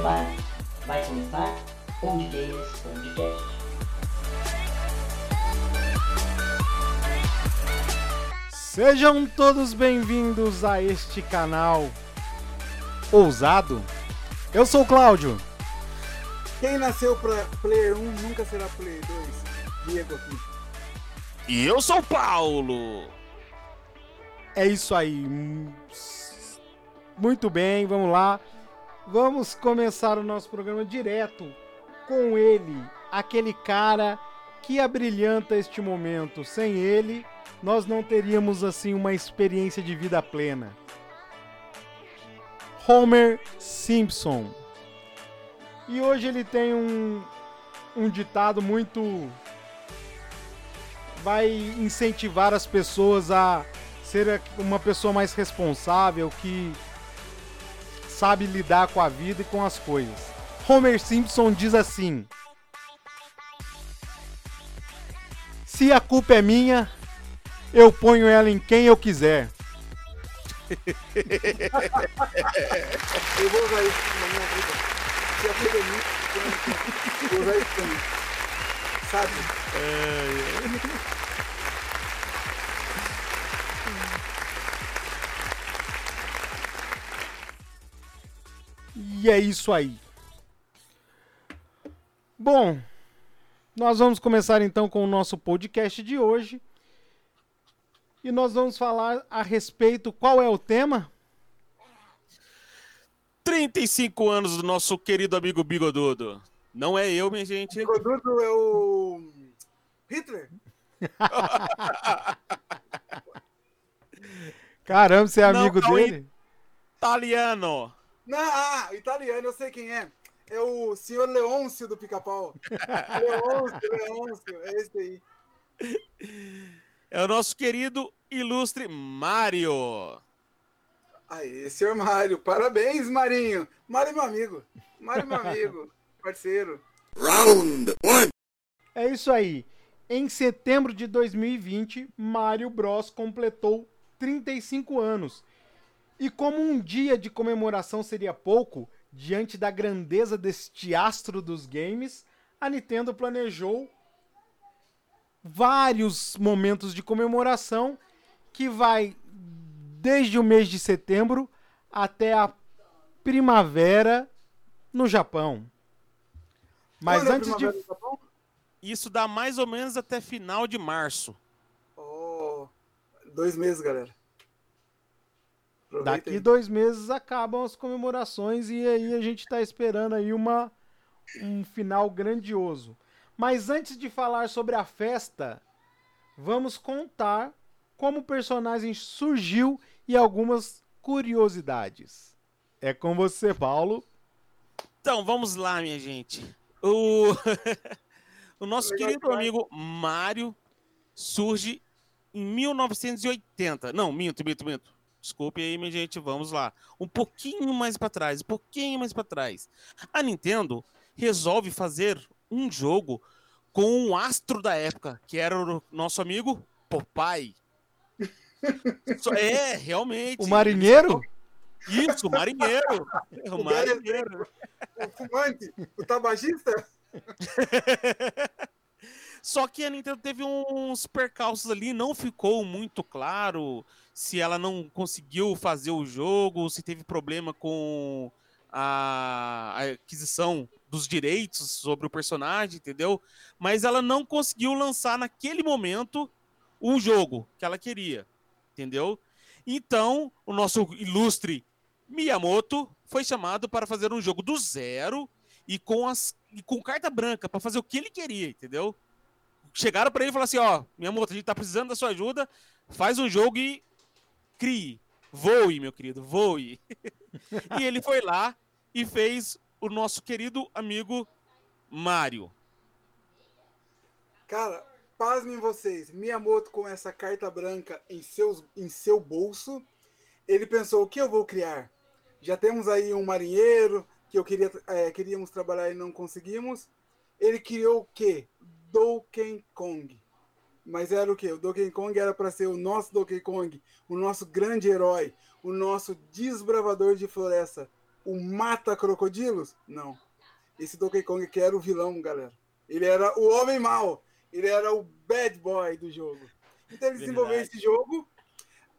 prepara, vai começar Onde Games Podcast. Sejam todos bem-vindos a este canal ousado. Eu sou o Cláudio. Quem nasceu pra Player 1 nunca será Player 2. Diego aqui. E eu sou o Paulo. É isso aí. Muito bem, vamos lá. Vamos começar o nosso programa direto com ele, aquele cara que abrilhanta este momento. Sem ele, nós não teríamos assim uma experiência de vida plena. Homer Simpson. E hoje ele tem um, um ditado muito. vai incentivar as pessoas a ser uma pessoa mais responsável, que sabe lidar com a vida e com as coisas. Homer Simpson diz assim: Se a culpa é minha, eu ponho ela em quem eu quiser. Eu vou usar isso na minha vida. Se a vida é minha, eu vou usar isso também. Sabe? E é isso aí. Bom, nós vamos começar então com o nosso podcast de hoje. E nós vamos falar a respeito. Qual é o tema? 35 anos do nosso querido amigo Bigodudo. Não é eu, minha gente. O Godudo é o. Hitler? Caramba, você é amigo não, dele? Italiano. Não, ah, italiano, eu sei quem é. É o senhor Leôncio do pica-pau. Leôncio, Leôncio, é esse aí. É o nosso querido ilustre Mário. Aê, senhor Mário, parabéns, Marinho. Mário é meu amigo. Mário é meu amigo, parceiro. É isso aí. Em setembro de 2020, Mario Bros completou 35 anos. E como um dia de comemoração seria pouco, diante da grandeza deste astro dos games, a Nintendo planejou vários momentos de comemoração que vai desde o mês de setembro até a primavera no Japão. Mas Quando é antes de? Isso dá mais ou menos até final de março. Oh, dois meses, galera. Aproveita Daqui aí. dois meses acabam as comemorações e aí a gente está esperando aí uma, um final grandioso. Mas antes de falar sobre a festa, vamos contar como o personagem surgiu e algumas curiosidades. É com você, Paulo. Então, vamos lá, minha gente. O, o nosso Legal querido amigo Mário surge em 1980. Não, minto, minto, minto. Desculpe aí, minha gente, vamos lá. Um pouquinho mais para trás, um pouquinho mais para trás. A Nintendo resolve fazer um jogo com um astro da época, que era o nosso amigo Popeye. É, realmente. O marinheiro? Isso, o marinheiro. O O marinheiro. O fumante, o tabagista? Só que a Nintendo teve uns percalços ali, não ficou muito claro se ela não conseguiu fazer o jogo, se teve problema com a a aquisição dos direitos sobre o personagem, entendeu? Mas ela não conseguiu lançar naquele momento o jogo que ela queria, entendeu? Então, o nosso ilustre Miyamoto foi chamado para fazer um jogo do zero e com as e com carta branca para fazer o que ele queria, entendeu? Chegaram para ele e falaram assim, ó, Miyamoto, a gente tá precisando da sua ajuda, faz um jogo e crie, voe, meu querido, voe. e ele foi lá e fez o nosso querido amigo Mario. Cara, pasmem vocês. Miyamoto com essa carta branca em, seus, em seu bolso. Ele pensou, o que eu vou criar? Já temos aí um marinheiro que eu queria, é, queríamos trabalhar e não conseguimos. Ele criou o quê? Donkey Kong. Mas era o quê? O Donkey Kong era para ser o nosso Donkey Kong, o nosso grande herói, o nosso desbravador de floresta. o mata crocodilos? Não. Esse Donkey Kong que era o vilão, galera. Ele era o homem mau. Ele era o bad boy do jogo. Então ele desenvolveu esse jogo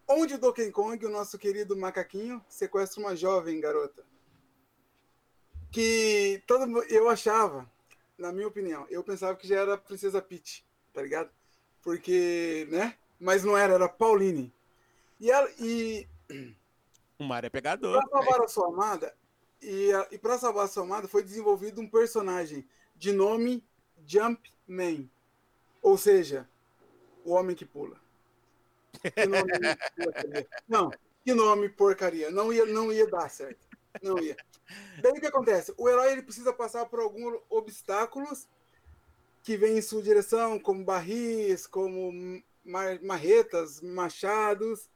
onde o Donkey Kong, o nosso querido macaquinho, sequestra uma jovem garota. Que todo eu achava, na minha opinião, eu pensava que já era a Princesa Peach, tá ligado? Porque, né? Mas não era, era Pauline. E ela e o Mario é pegador. Pra salvar a sua amada, e, e para salvar a sua amada foi desenvolvido um personagem de nome Jumpman. Ou seja, o homem que pula. Que nome não, que nome porcaria. Não ia, não ia dar certo. Não ia. Daí o que acontece? O herói ele precisa passar por alguns obstáculos que vêm em sua direção, como barris, como marretas, machados,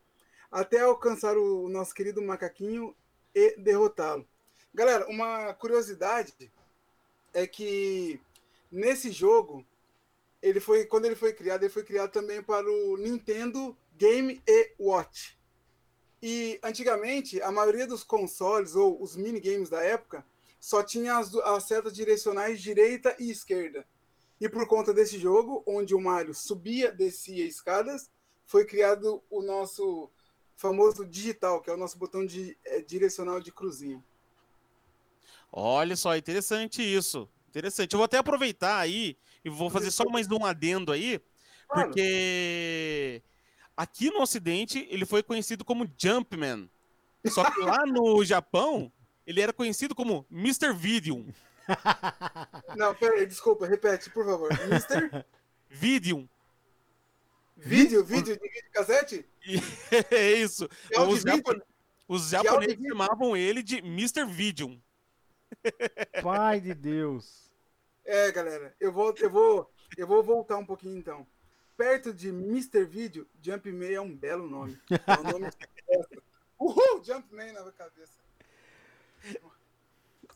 até alcançar o nosso querido macaquinho e derrotá-lo. Galera, uma curiosidade é que nesse jogo ele foi quando ele foi criado, ele foi criado também para o Nintendo Game e Watch. E antigamente, a maioria dos consoles ou os minigames da época só tinha as, as setas direcionais direita e esquerda. E por conta desse jogo, onde o Mario subia, descia escadas, foi criado o nosso famoso digital, que é o nosso botão de, é, direcional de cruzinha. Olha só, interessante isso. Interessante. Eu vou até aproveitar aí e vou fazer só mais um adendo aí, porque aqui no Ocidente ele foi conhecido como Jumpman. Só que lá no Japão ele era conhecido como Mr. Videum. Não, peraí, desculpa, repete, por favor. Mr. Videum. Vídeo, vídeo de cassete? é isso. Os, japon... Os japoneses chamavam ele de Mr. Videum. Pai de Deus. É, galera, eu vou, eu vou, eu vou voltar um pouquinho então. Perto de Mr. Video, Jumpman é um belo nome. É um nome Uhul, Jumpman na cabeça.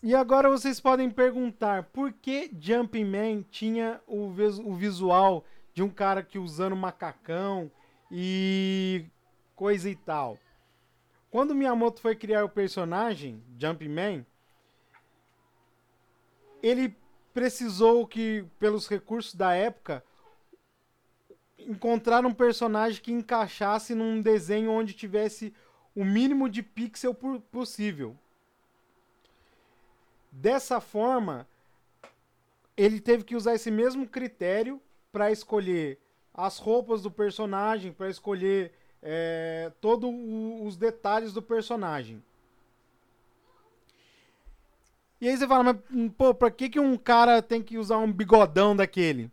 E agora vocês podem perguntar por que Jumpman tinha o, o visual de um cara que usando macacão e coisa e tal. Quando Miyamoto foi criar o personagem, Jumpman, ele precisou que, pelos recursos da época, encontrar um personagem que encaixasse num desenho onde tivesse o mínimo de pixel possível. Dessa forma, ele teve que usar esse mesmo critério para escolher as roupas do personagem, para escolher é, todos os detalhes do personagem. E aí você fala, mas pô, pra que, que um cara tem que usar um bigodão daquele?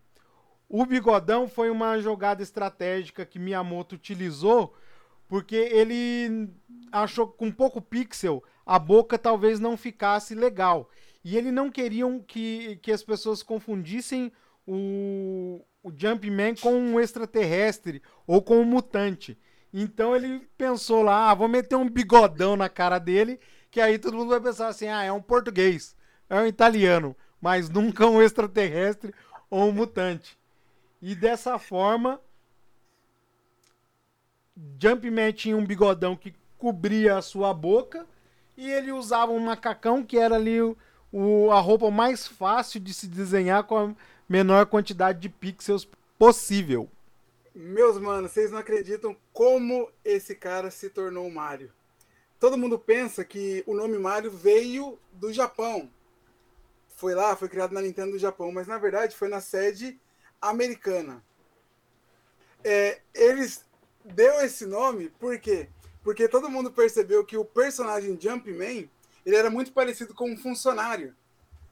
O bigodão foi uma jogada estratégica que Miyamoto utilizou porque ele achou que com pouco pixel a boca talvez não ficasse legal. E ele não queriam que, que as pessoas confundissem o, o Jumpman com um extraterrestre ou com um mutante. Então ele pensou lá, ah, vou meter um bigodão na cara dele que aí todo mundo vai pensar assim: ah, é um português, é um italiano, mas nunca um extraterrestre ou um mutante. E dessa forma, Jumpman tinha um bigodão que cobria a sua boca e ele usava um macacão que era ali o, o, a roupa mais fácil de se desenhar com a menor quantidade de pixels possível. Meus manos, vocês não acreditam como esse cara se tornou Mario todo mundo pensa que o nome Mario veio do Japão. Foi lá, foi criado na Nintendo do Japão, mas na verdade foi na sede americana. É, eles deu esse nome por quê? Porque todo mundo percebeu que o personagem Jumpman ele era muito parecido com um funcionário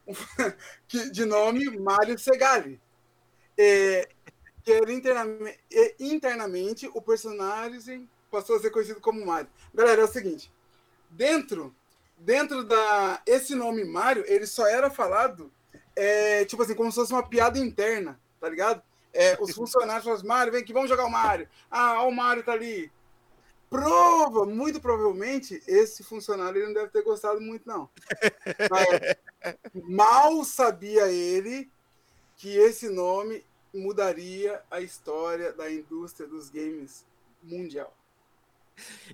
de nome Mario Segali. É, internamente, internamente o personagem passou a ser conhecido como Mario. Galera, é o seguinte, dentro dentro da esse nome Mario, ele só era falado é, tipo assim, como se fosse uma piada interna, tá ligado? É, os funcionários falam, Mario, vem aqui, vamos jogar o Mario. Ah, ó, o Mario tá ali. Prova, muito provavelmente, esse funcionário ele não deve ter gostado muito, não. Mas, mal sabia ele que esse nome mudaria a história da indústria dos games mundial.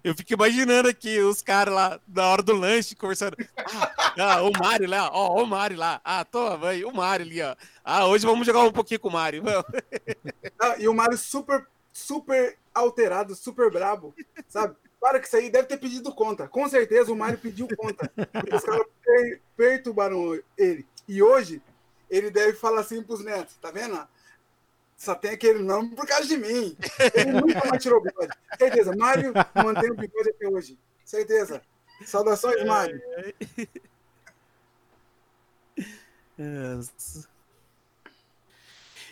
Eu fico imaginando aqui os caras lá na hora do lanche conversando. Ah, ah, o Mário lá, ó, o Mário lá. Ah, toma, aí, o Mário ali, ó. Ah, hoje vamos jogar um pouquinho com o Mário. Vamos. Ah, e o Mário super, super alterado, super brabo, sabe? Para que isso aí deve ter pedido conta. Com certeza o Mário pediu conta. Porque os caras per- perturbaram ele. E hoje ele deve falar assim pros netos, tá vendo? Só tem aquele nome por causa de mim. Ele nunca mais tirou o bigode. Certeza. Mário mantém o bigode até hoje. Certeza. Saudações, Mário.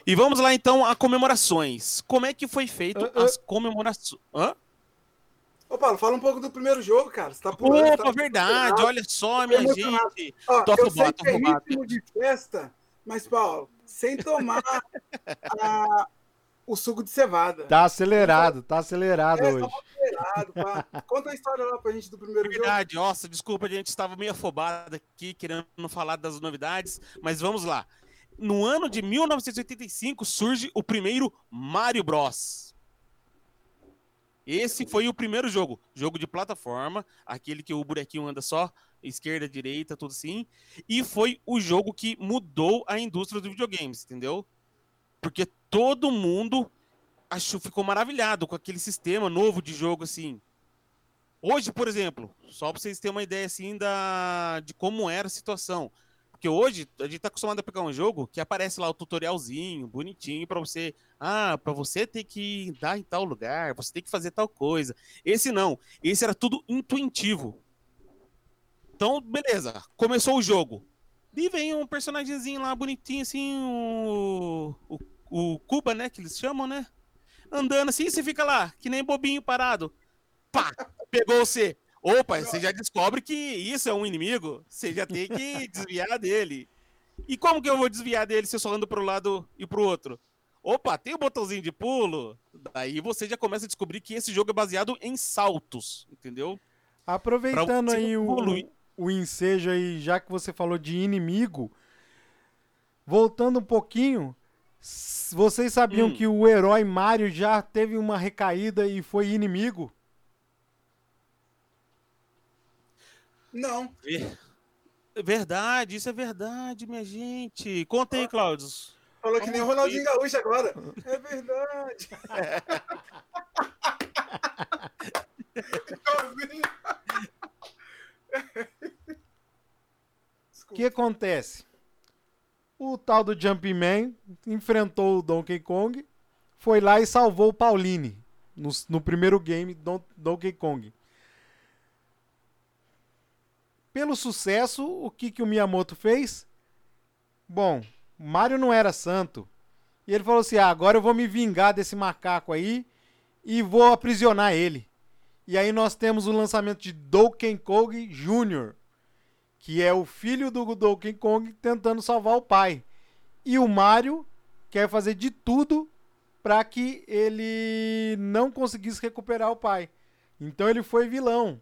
E vamos lá então a comemorações. Como é que foi feito Ah, ah. as comemorações? Hã? Ô, Paulo, fala um pouco do primeiro jogo, cara. Você tá pulando. Opa, tá- verdade, olha só, minha gente. Ó, Tô eu afobado, sei tô que é afobado. ritmo de festa, mas, Paulo, sem tomar a- o suco de cevada. Tá acelerado, tá acelerado É, hoje. tá acelerado, pá. Conta a história lá pra gente do primeiro jogo. Verdade, nossa, desculpa, a gente estava meio afobado aqui, querendo falar das novidades, mas vamos lá. No ano de 1985 surge o primeiro Mario Bros. Esse foi o primeiro jogo, jogo de plataforma, aquele que o bonequinho anda só esquerda, direita, tudo assim, e foi o jogo que mudou a indústria dos videogames, entendeu? Porque todo mundo achou, ficou maravilhado com aquele sistema novo de jogo assim. Hoje, por exemplo, só para vocês terem uma ideia assim da, de como era a situação. Porque hoje a gente tá acostumado a pegar um jogo que aparece lá o tutorialzinho, bonitinho, para você. Ah, para você ter que dar em tal lugar, você tem que fazer tal coisa. Esse não. Esse era tudo intuitivo. Então, beleza. Começou o jogo. E vem um personagemzinho lá bonitinho, assim, o, o, o Cuba, né? Que eles chamam, né? Andando assim, você fica lá, que nem bobinho parado. Pá! Pegou você. Opa, você já descobre que isso é um inimigo. Você já tem que desviar dele. E como que eu vou desviar dele se eu só ando pro lado e pro outro? Opa, tem o botãozinho de pulo. Daí você já começa a descobrir que esse jogo é baseado em saltos, entendeu? Aproveitando aí o, o ensejo aí, já que você falou de inimigo, voltando um pouquinho, vocês sabiam Hum. que o herói Mario já teve uma recaída e foi inimigo? Não. Ver- Verdade, isso é verdade, minha gente. Conta aí, Cláudio. Falou que nem o Ronaldinho Gaúcho agora. É verdade. O que acontece? O tal do Jumpman enfrentou o Donkey Kong, foi lá e salvou o Pauline no, no primeiro game Don- Donkey Kong. Pelo sucesso, o que, que o Miyamoto fez? Bom, Mario não era santo. E ele falou assim: ah, agora eu vou me vingar desse macaco aí e vou aprisionar ele. E aí nós temos o lançamento de Donkey Kong Jr., que é o filho do Donkey Kong tentando salvar o pai. E o Mario quer fazer de tudo para que ele não conseguisse recuperar o pai. Então ele foi vilão.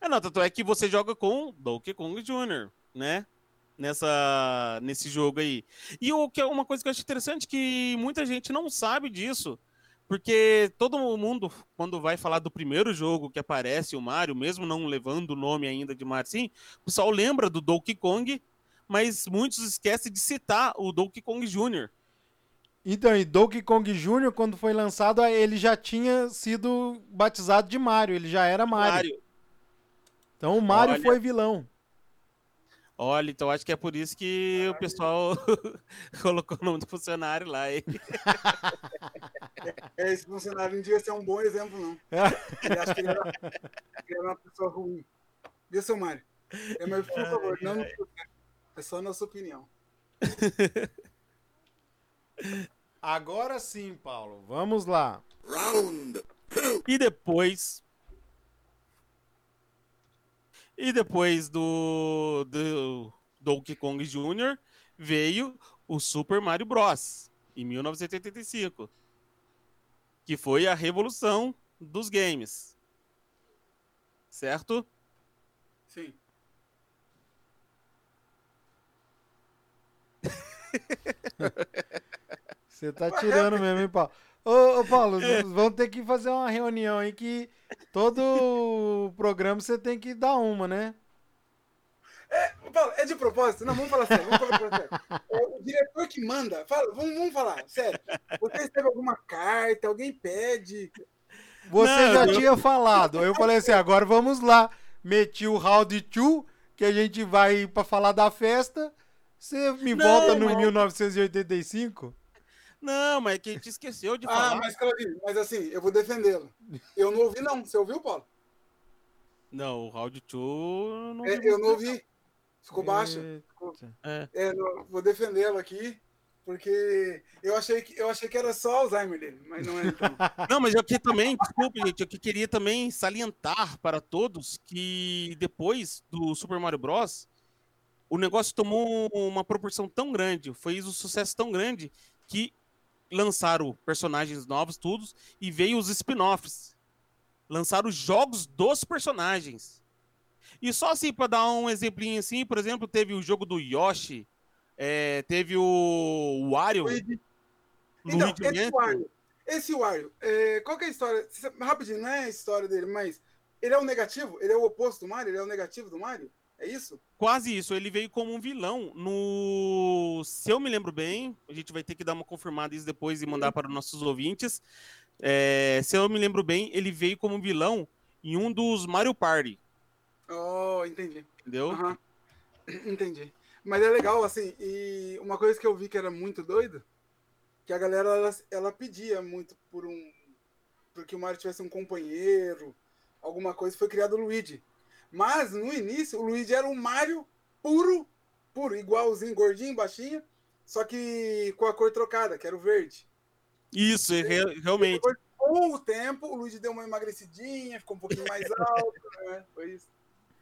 Ah, não, tanto é que você joga com Donkey Kong Jr., né? Nessa, nesse jogo aí. E o que é uma coisa que eu acho interessante que muita gente não sabe disso. Porque todo mundo, quando vai falar do primeiro jogo que aparece o Mario, mesmo não levando o nome ainda de Mario, sim, o pessoal lembra do Donkey Kong, mas muitos esquecem de citar o Donkey Kong Jr. Então, e Donkey Kong Jr., quando foi lançado, ele já tinha sido batizado de Mario, ele já era Mario. Mario. Então o Mario Olha. foi vilão. Olha, então acho que é por isso que o pessoal colocou o nome do funcionário lá. hein? É, esse funcionário não devia ser um bom exemplo, não. Ele acha que ele era, que ele era uma pessoa ruim. Viu, seu Mário? É, mas, por favor, não nos processe. É só a nossa opinião. Agora sim, Paulo, vamos lá. E depois. E depois do, do Donkey Kong Jr. veio o Super Mario Bros. em 1985. Que foi a revolução dos games. Certo? Sim. Você tá tirando mesmo, hein, Paulo? Ô, ô, Paulo, vamos ter que fazer uma reunião aí que todo programa você tem que dar uma, né? É, Paulo, é de propósito? Não, vamos falar sério. Vamos falar sério. É o diretor que manda. Fala, vamos, vamos falar, sério. Você recebe alguma carta, alguém pede. Você Não, já eu- tinha falado. Eu falei assim, agora vamos lá. Meti o round 2, que a gente vai pra falar da festa. Você me Não, volta no mas- 1985? Não, mas é que a gente esqueceu de Ah, falar. mas Claudinho, mas assim, eu vou defendê-lo. Eu não ouvi, não. Você ouviu, Paulo? Não, o Round 2 não É, eu não ouvi. Ficou baixo. É. É, não, vou defendê-lo aqui, porque eu achei, que, eu achei que era só Alzheimer dele, mas não é então. Não, mas eu aqui também, desculpe, gente, eu que queria também salientar para todos que depois do Super Mario Bros, o negócio tomou uma proporção tão grande, fez um sucesso tão grande que lançaram personagens novos, todos, e veio os spin-offs. Lançaram os jogos dos personagens. E só assim, para dar um exemplinho assim, por exemplo, teve o jogo do Yoshi, é, teve o Wario, Luigi, Luigi Então, esse. Wario, esse Wario, é, qual que é a história? Rapidinho, não é a história dele, mas ele é o negativo? Ele é o oposto do Mario? Ele é o negativo do Mario? É isso? Quase isso, ele veio como um vilão no. Se eu me lembro bem, a gente vai ter que dar uma confirmada isso depois e mandar para os nossos ouvintes. É, se eu me lembro bem, ele veio como um vilão em um dos Mario Party, Oh, entendi. entendeu? Aham. Entendi. Mas é legal, assim, e uma coisa que eu vi que era muito doido, que a galera, ela, ela pedia muito por um... Porque o Mario tivesse um companheiro, alguma coisa, foi criado o Luigi. Mas, no início, o Luigi era um Mario puro, puro, igualzinho, gordinho, baixinho, só que com a cor trocada, que era o verde. Isso, é re- realmente. Depois, com o tempo, o Luigi deu uma emagrecidinha, ficou um pouquinho mais alto, né? Foi isso.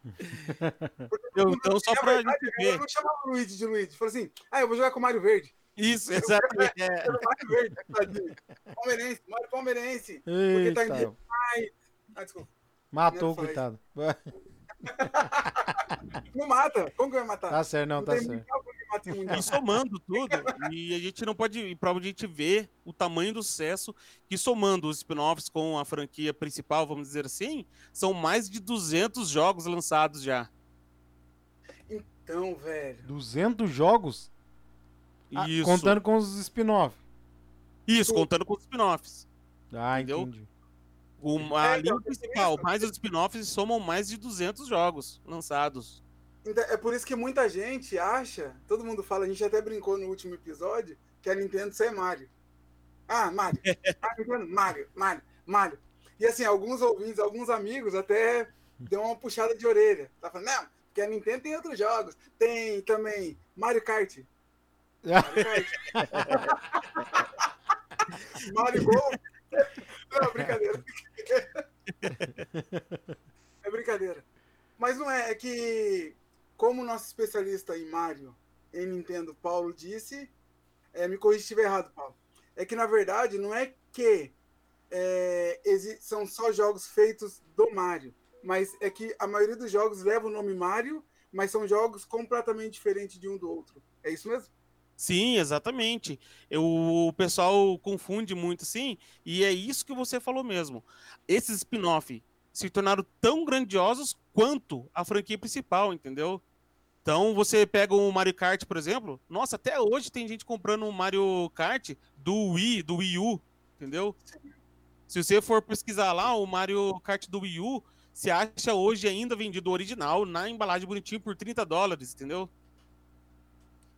Eu- então, só pra verdade, gente Eu ver. não chamava o Luigi de Luigi. Falei assim, ah, eu vou jogar com o Mario Verde. Isso, exatamente. é. O Mario Verde, tadinho. Palmeirense, Mario Palmeirense. Porque tá em Eita, Ah, desculpa. matou coitado. Não mata. Como que vai matar? Tá certo, não, tá tem certo. E somando tudo, e a gente não pode, e pra gente ver o tamanho do sucesso, que somando os spin-offs com a franquia principal, vamos dizer assim, são mais de 200 jogos lançados já. Então, velho. 200 jogos? Ah, Isso. contando com os spin-off. Isso, contando com os spin-offs. Ah, Entendeu? entendi. O, a É, então, linha é por principal, mais os spin-offs somam mais de 200 jogos lançados. Então, É por isso que muita gente acha, todo mundo fala, a gente até brincou no último episódio, que a Nintendo só é Mario. Ah, Mario. Ah, Nintendo, Mario, Mario, Mario. E assim, alguns ouvintes, alguns amigos até deu uma puxada de orelha. Tá falando, não, porque a Nintendo tem outros jogos. Tem também Mario Kart. Mario Kart. Mario Golf. Não, brincadeira. É brincadeira. Mas não é, é que, como nosso especialista em Mario, em Nintendo, Paulo disse, é, me corrija se estiver errado, Paulo. É que, na verdade, não é que é, são só jogos feitos do Mario, mas é que a maioria dos jogos leva o nome Mario, mas são jogos completamente diferentes de um do outro. É isso mesmo? Sim, exatamente. Eu- o pessoal confunde muito, sim, e é isso que você falou mesmo. Esses spin-off se tornaram tão grandiosos quanto a franquia principal, entendeu? Então você pega o Mario Kart, por exemplo. Nossa, até hoje tem gente comprando um Mario Kart do Wii, do Wii U, entendeu? Se você for pesquisar lá, o Mario Kart do Wii U, você acha hoje ainda vendido original na embalagem bonitinho por 30 dólares, entendeu?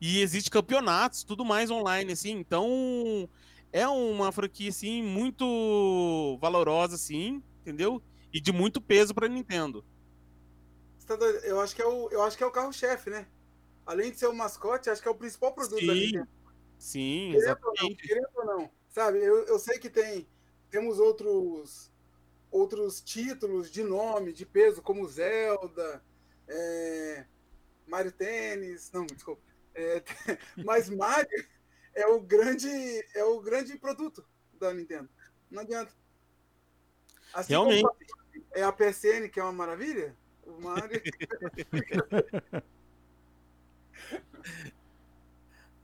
E existe campeonatos, tudo mais online, assim. Então, é uma franquia, assim, muito valorosa, assim, entendeu? E de muito peso pra Nintendo. Tá? Eu acho que é o, eu acho que é o carro-chefe, né? Além de ser o mascote, acho que é o principal produto da Sim, Nintendo. sim, Querendo ou não, querendo ou não. Sabe, eu, eu sei que tem temos outros outros títulos de nome, de peso, como Zelda, é, Mario Tênis, não, desculpa. É, mas Mario é o grande é o grande produto da Nintendo. Não adianta. Assim Realmente. é a PSN que é uma maravilha. O Mario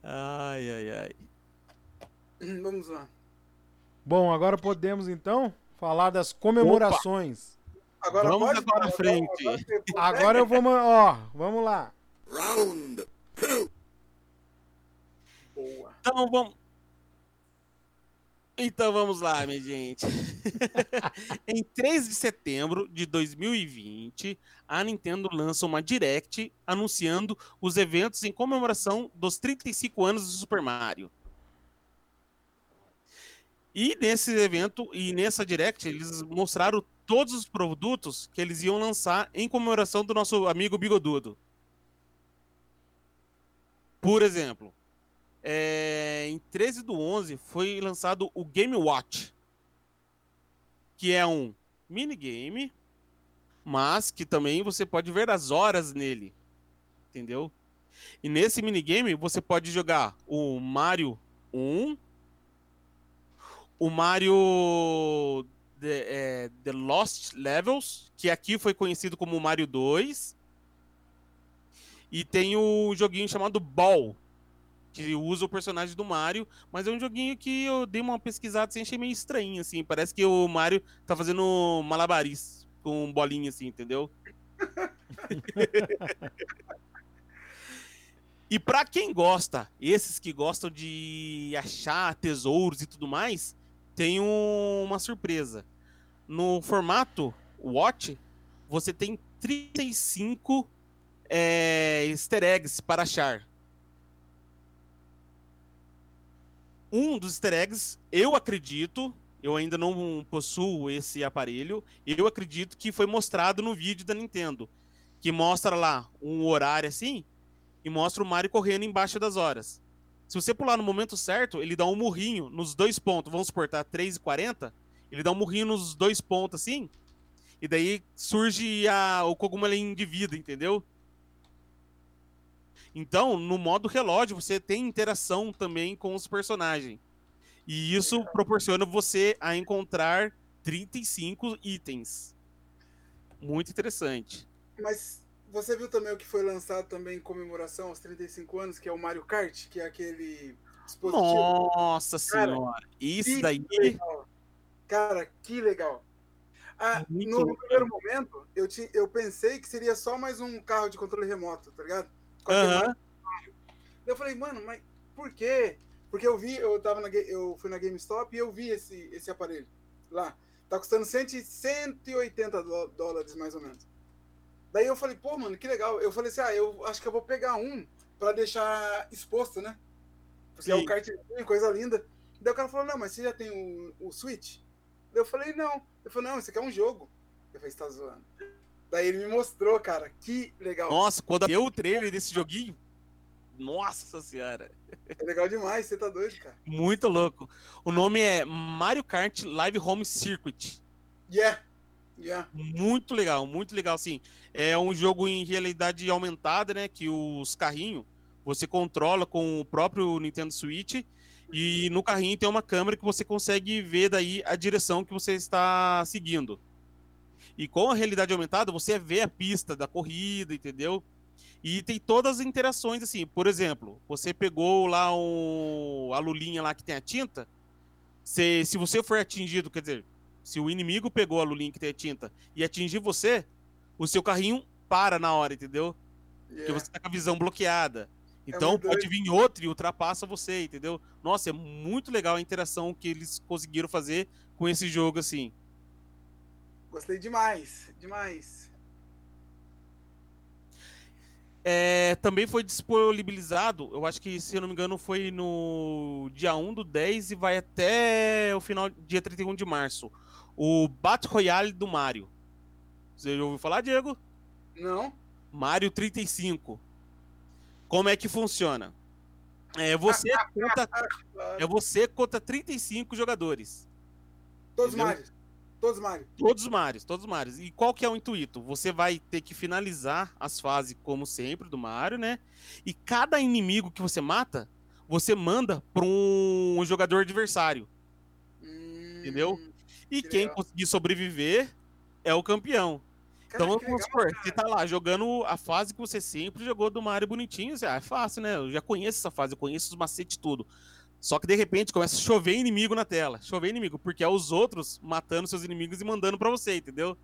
Ai, ai, ai. Vamos lá. Bom, agora podemos então falar das comemorações. Agora Vamos pode agora à falar, frente. agora eu vou, ó, vamos lá. Boa. Então vamos. Então vamos lá, minha gente. em 3 de setembro de 2020, a Nintendo lança uma Direct anunciando os eventos em comemoração dos 35 anos do Super Mario. E nesse evento e nessa Direct, eles mostraram todos os produtos que eles iam lançar em comemoração do nosso amigo Bigodudo. Por exemplo, é, em 13 do 11 foi lançado o Game Watch, que é um minigame, mas que também você pode ver as horas nele, entendeu? E nesse minigame você pode jogar o Mario 1, o Mario The, é, The Lost Levels, que aqui foi conhecido como Mario 2, e tem o joguinho chamado Ball, que usa o personagem do Mario, mas é um joguinho que eu dei uma pesquisada assim, achei meio estranho, assim. Parece que o Mario tá fazendo malabaris com bolinha, assim, entendeu? e pra quem gosta, esses que gostam de achar tesouros e tudo mais, tem um- uma surpresa. No formato Watch, você tem 35 é, easter eggs para achar. Um dos easter eggs, eu acredito, eu ainda não possuo esse aparelho, eu acredito que foi mostrado no vídeo da Nintendo, que mostra lá um horário assim e mostra o Mario correndo embaixo das horas. Se você pular no momento certo, ele dá um murrinho nos dois pontos, vamos suportar 3 e 40, ele dá um murrinho nos dois pontos assim, e daí surge a, o cogumelinho de vida, entendeu? Então, no modo relógio, você tem interação também com os personagens. E isso proporciona você a encontrar 35 itens. Muito interessante. Mas você viu também o que foi lançado também em comemoração aos 35 anos, que é o Mario Kart, que é aquele dispositivo. Nossa Cara, senhora. Isso daí. legal. Cara, que legal. Ah, Muito no, legal. primeiro momento, eu, ti, eu pensei que seria só mais um carro de controle remoto, tá ligado? Aham. Eu falei, mano, mas por quê? Porque eu vi, eu tava na, eu fui na GameStop e eu vi esse, esse aparelho lá. Tá custando 100, 180 dó- dólares, mais ou menos. Daí eu falei, pô, mano, que legal. Eu falei assim, ah, eu acho que eu vou pegar um pra deixar exposto, né? Porque é Sim. um kartzinho, coisa linda. Daí o cara falou, não, mas você já tem o, o Switch? Daí eu falei, não. Ele falou, não, isso aqui é um jogo. Eu falei, você tá zoando. Daí ele me mostrou, cara, que legal. Nossa, quando deu o trailer desse joguinho. Nossa senhora. É legal demais, você tá doido, cara. Muito louco. O nome é Mario Kart Live Home Circuit. Yeah, yeah. Muito legal, muito legal, sim. É um jogo em realidade aumentada, né? Que os carrinhos você controla com o próprio Nintendo Switch. E no carrinho tem uma câmera que você consegue ver daí a direção que você está seguindo. E com a realidade aumentada, você vê a pista da corrida, entendeu? E tem todas as interações, assim. Por exemplo, você pegou lá um, a lulinha lá que tem a tinta. Se, se você for atingido, quer dizer, se o inimigo pegou a lulinha que tem a tinta e atingir você, o seu carrinho para na hora, entendeu? Porque yeah. você tá com a visão bloqueada. Então muito pode vir outro e ultrapassa você, entendeu? Nossa, é muito legal a interação que eles conseguiram fazer com esse jogo, assim. Gostei demais, demais. É, também foi disponibilizado, eu acho que, se eu não me engano, foi no dia 1 do 10 e vai até o final, dia 31 de março. O Battle Royale do Mario. Você já ouviu falar, Diego? Não? Mario 35. Como é que funciona? É você conta, é você contra 35 jogadores. Todos Entendeu? Marios. Todos. Todos os Marios, todos os Marios. E qual que é o intuito? Você vai ter que finalizar as fases, como sempre, do Mario, né? E cada inimigo que você mata, você manda para um jogador adversário. Hum, Entendeu? E Que quem legal. conseguir sobreviver é o campeão. Cara, Então vamos supor, você tá lá jogando a fase que você sempre jogou do Mario bonitinho, você, ah, é fácil, né? Eu já conheço essa fase, eu conheço os macetes tudo. Só que de repente começa a chover inimigo na tela. Chover inimigo, porque é os outros matando seus inimigos e mandando pra você, entendeu?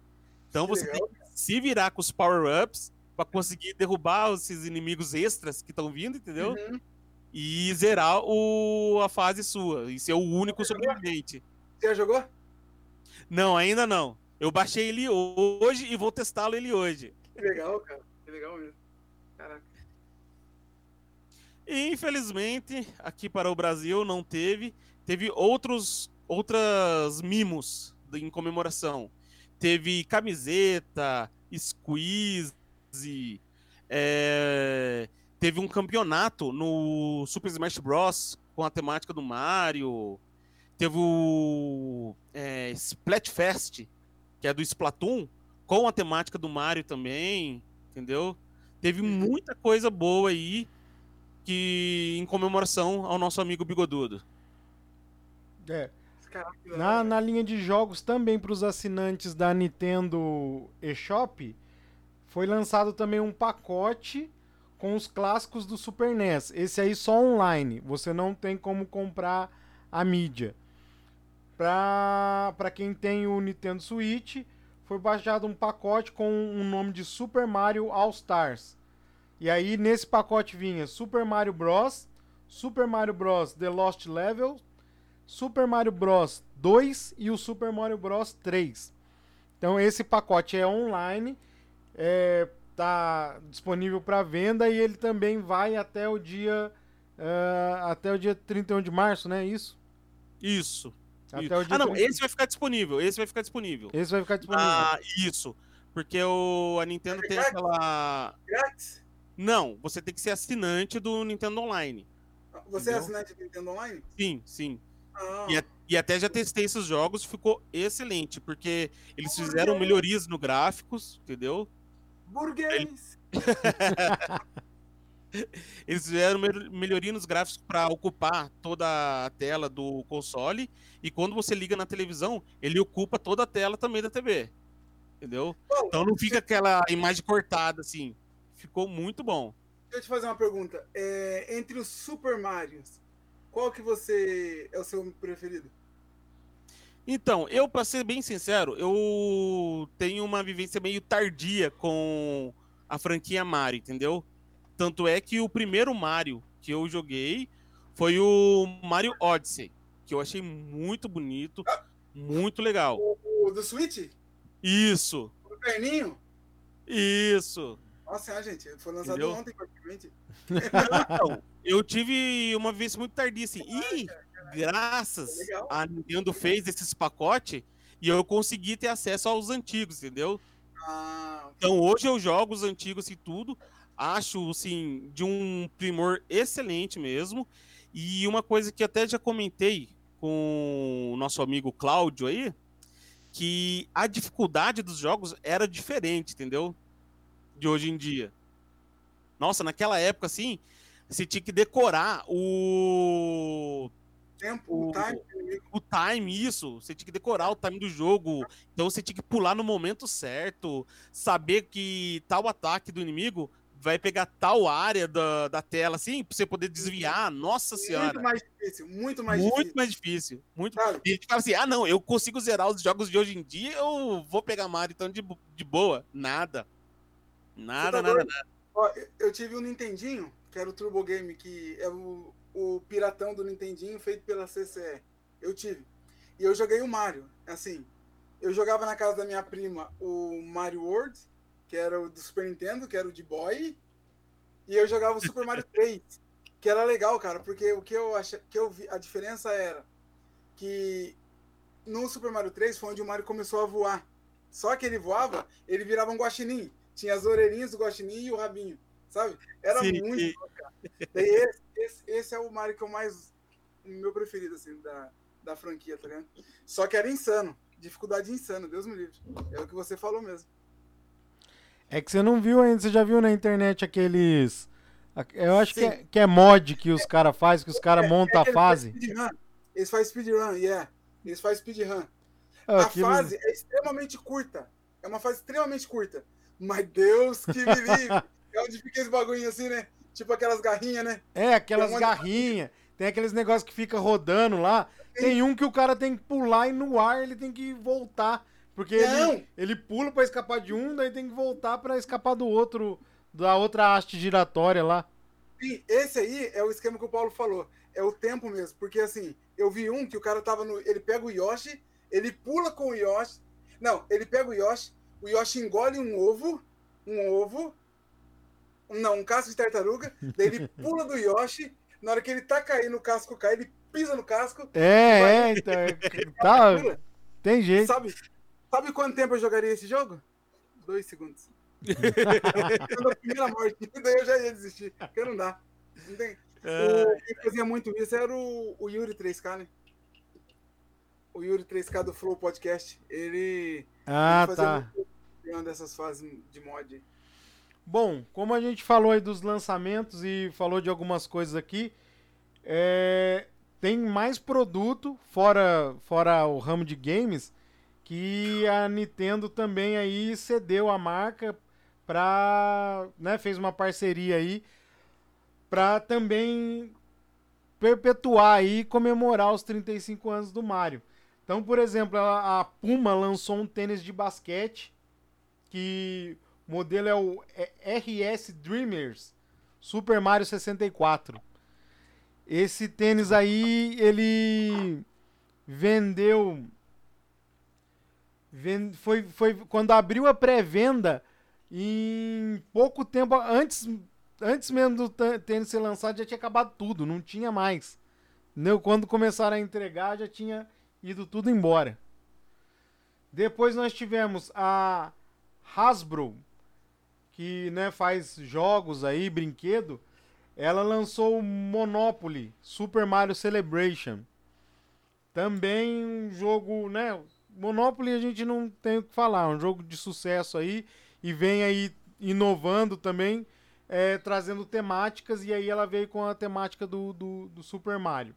Então Que você legal. tem que se virar com os power-ups pra conseguir derrubar esses inimigos extras que estão vindo, entendeu? Uhum. E zerar o, a fase sua. E ser o único sobrevivente. Você já jogou? Não, ainda não. Eu baixei ele hoje e vou testá-lo ele hoje. Que legal, cara. Que legal mesmo. E infelizmente, aqui para o Brasil não teve. Teve outros outras mimos em comemoração. Teve camiseta, squeeze, é, teve um campeonato no Super Smash Bros. com a temática do Mario. Teve o é, Splatfest, que é do Splatoon, com a temática do Mario também, entendeu? Teve muita coisa boa aí que em comemoração ao nosso amigo Bigodudo. É. Na, na linha de jogos também para os assinantes da Nintendo eShop, foi lançado também um pacote com os clássicos do Super NES. Esse aí só online, você não tem como comprar a mídia. Para quem tem o Nintendo Switch, foi baixado um pacote com o nome de Super Mario All Stars. E aí nesse pacote vinha Super Mario Bros, Super Mario Bros The Lost Level, Super Mario Bros 2 e o Super Mario Bros 3. Então esse pacote é online, é, tá disponível para venda e ele também vai até o dia ah, até o dia 31 de março, né? Isso? Isso. Até isso. o dia Ah, não, 30. esse vai ficar disponível. Esse vai ficar disponível. Esse vai ficar disponível. Ah, isso. Porque o, a Nintendo É tem aquela. Grátis? Não, você tem que ser assinante do Nintendo Online. Você é Entendeu? assinante do Nintendo Online? Sim, sim. Ah, E, a- e até já testei esses jogos, ficou excelente, porque eles fizeram melhorias no gráficos, entendeu? burguês. Eles fizeram mel- melhoria nos gráficos para ocupar toda a tela do console. E quando você liga na televisão, ele ocupa toda a tela também da TV. Entendeu? Bom, Então não fica aquela imagem cortada assim. Ficou muito bom. Deixa eu te fazer uma pergunta. É, entre os Super Marios, qual que você é o seu preferido? Então, eu, pra ser bem sincero, eu tenho uma vivência meio tardia com a franquia Mario, entendeu? Tanto é que o primeiro Mario que eu joguei foi o Mario Odyssey, que eu achei muito bonito, muito legal. O do Switch? Isso, O perninho? isso. Nossa, ah, gente, foi lançado Entendeu? ontem praticamente. Então, eu tive uma vivência muito tardia, assim. E graças Legal. a Nintendo fez esses pacotes e eu consegui ter acesso aos antigos, entendeu? Ah, Então hoje eu jogo os antigos e tudo. Acho, assim, de um primor excelente mesmo. E uma coisa que até já comentei com o nosso amigo Cláudio aí, que a dificuldade dos jogos era diferente, entendeu? De hoje em dia. Nossa, naquela época, assim, você tinha que decorar o tempo, O- o time, inimigo. o time, isso. Você tinha que decorar o time do jogo. Então você tinha que pular no momento certo. Saber que tal ataque do inimigo vai pegar tal área da, da tela, assim, pra você poder desviar. Nossa senhora. Muito mais difícil, muito mais Muito difícil. mais difícil. Muito... Sabe? E a gente fala assim: ah, não, eu consigo zerar os jogos de hoje em dia, eu vou pegar Mario então de, de boa. Nada. Nada, tá nada, doido? nada. Ó, eu- tive um Nintendinho, que era o Turbo Game, que é o, o piratão do Nintendinho feito pela CCE. Eu tive. E eu joguei o Mario. Assim, eu jogava na casa da minha prima o Mario World, que era o do Super Nintendo, que era o de boy. E eu jogava o Super Mario 3, que era legal, cara, porque o que eu achei, que eu vi, a diferença era que no Super Mario 3 foi onde o Mario começou a voar. Só que ele voava, ele virava um guaxinim. Tinha as orelhinhas do guaxinim e o rabinho, sabe? Era Sim, muito sim. Daí esse, esse, esse é o Mario que eu mais... O meu preferido, assim, da, da franquia, tá ligado? Só que era insano. Dificuldade insana, Deus me livre. É o que você falou mesmo. É que você não viu ainda, você já viu na internet aqueles. Eu acho que é, que é mod que os caras fazem, que os caras montam a Eles fase. fazem speedrun. Eles fazem speedrun, yeah. Eles fazem speedrun. Ah, a fase é extremamente curta. É uma fase extremamente curta. Mas Deus que me livre. é onde fica esse bagulho assim, né? Tipo aquelas garrinhas, né? É, aquelas Tem garrinhas. Tem aqueles negócios que fica rodando lá. Tem um que o cara tem que pular e no ar ele tem que voltar. Porque ele, ele pula pra escapar de um, daí tem que voltar pra escapar do outro, da outra haste giratória lá. Sim, esse aí é o esquema que o Paulo falou. É o tempo mesmo. Porque assim, eu vi um que o cara tava no. Ele pega o Yoshi, ele pula com o Yoshi. Não, ele pega o Yoshi, o Yoshi engole um ovo, um ovo. Não, um casco de tartaruga. Daí ele pula do Yoshi. Na hora que ele tá caindo, o casco cai, ele pisa no casco. É, é, então. é, Tá, tem jeito. Sabe, sabe quanto tempo eu jogaria esse jogo? Dois segundos. Quando a primeira morte, daí eu já ia desistir. Porque não dá. Não tem... O, quem fazia muito isso era o, o Yuri 3K, né? O Yuri 3K do Flow Podcast. Ele, Ah, ele tá. muito dessas fases de mod. Bom, como a gente falou aí dos lançamentos e falou de algumas coisas aqui, é, tem mais produto fora, fora o ramo de games que a Nintendo também aí cedeu a marca pra, né, fez uma parceria aí pra também perpetuar e comemorar os 35 anos do Mario. Então, por exemplo, a Puma lançou um tênis de basquete que o modelo é o RS Dreamers Super Mario 64. Esse tênis aí, ele vendeu. ven- Foi, foi quando abriu a pré-venda, em pouco tempo, antes, antes mesmo do tênis ser lançado, já tinha acabado tudo, não tinha mais. Quando começaram a entregar, já tinha ido tudo embora. Depois nós tivemos a Hasbro, que né, faz jogos aí, brinquedo. Ela lançou o Monopoly Super Mario Celebration. Também um jogo, né? Monopoly a gente não tem o que falar, um jogo de sucesso aí e vem aí inovando também, é, trazendo temáticas e aí ela veio com a temática do, do, do Super Mario.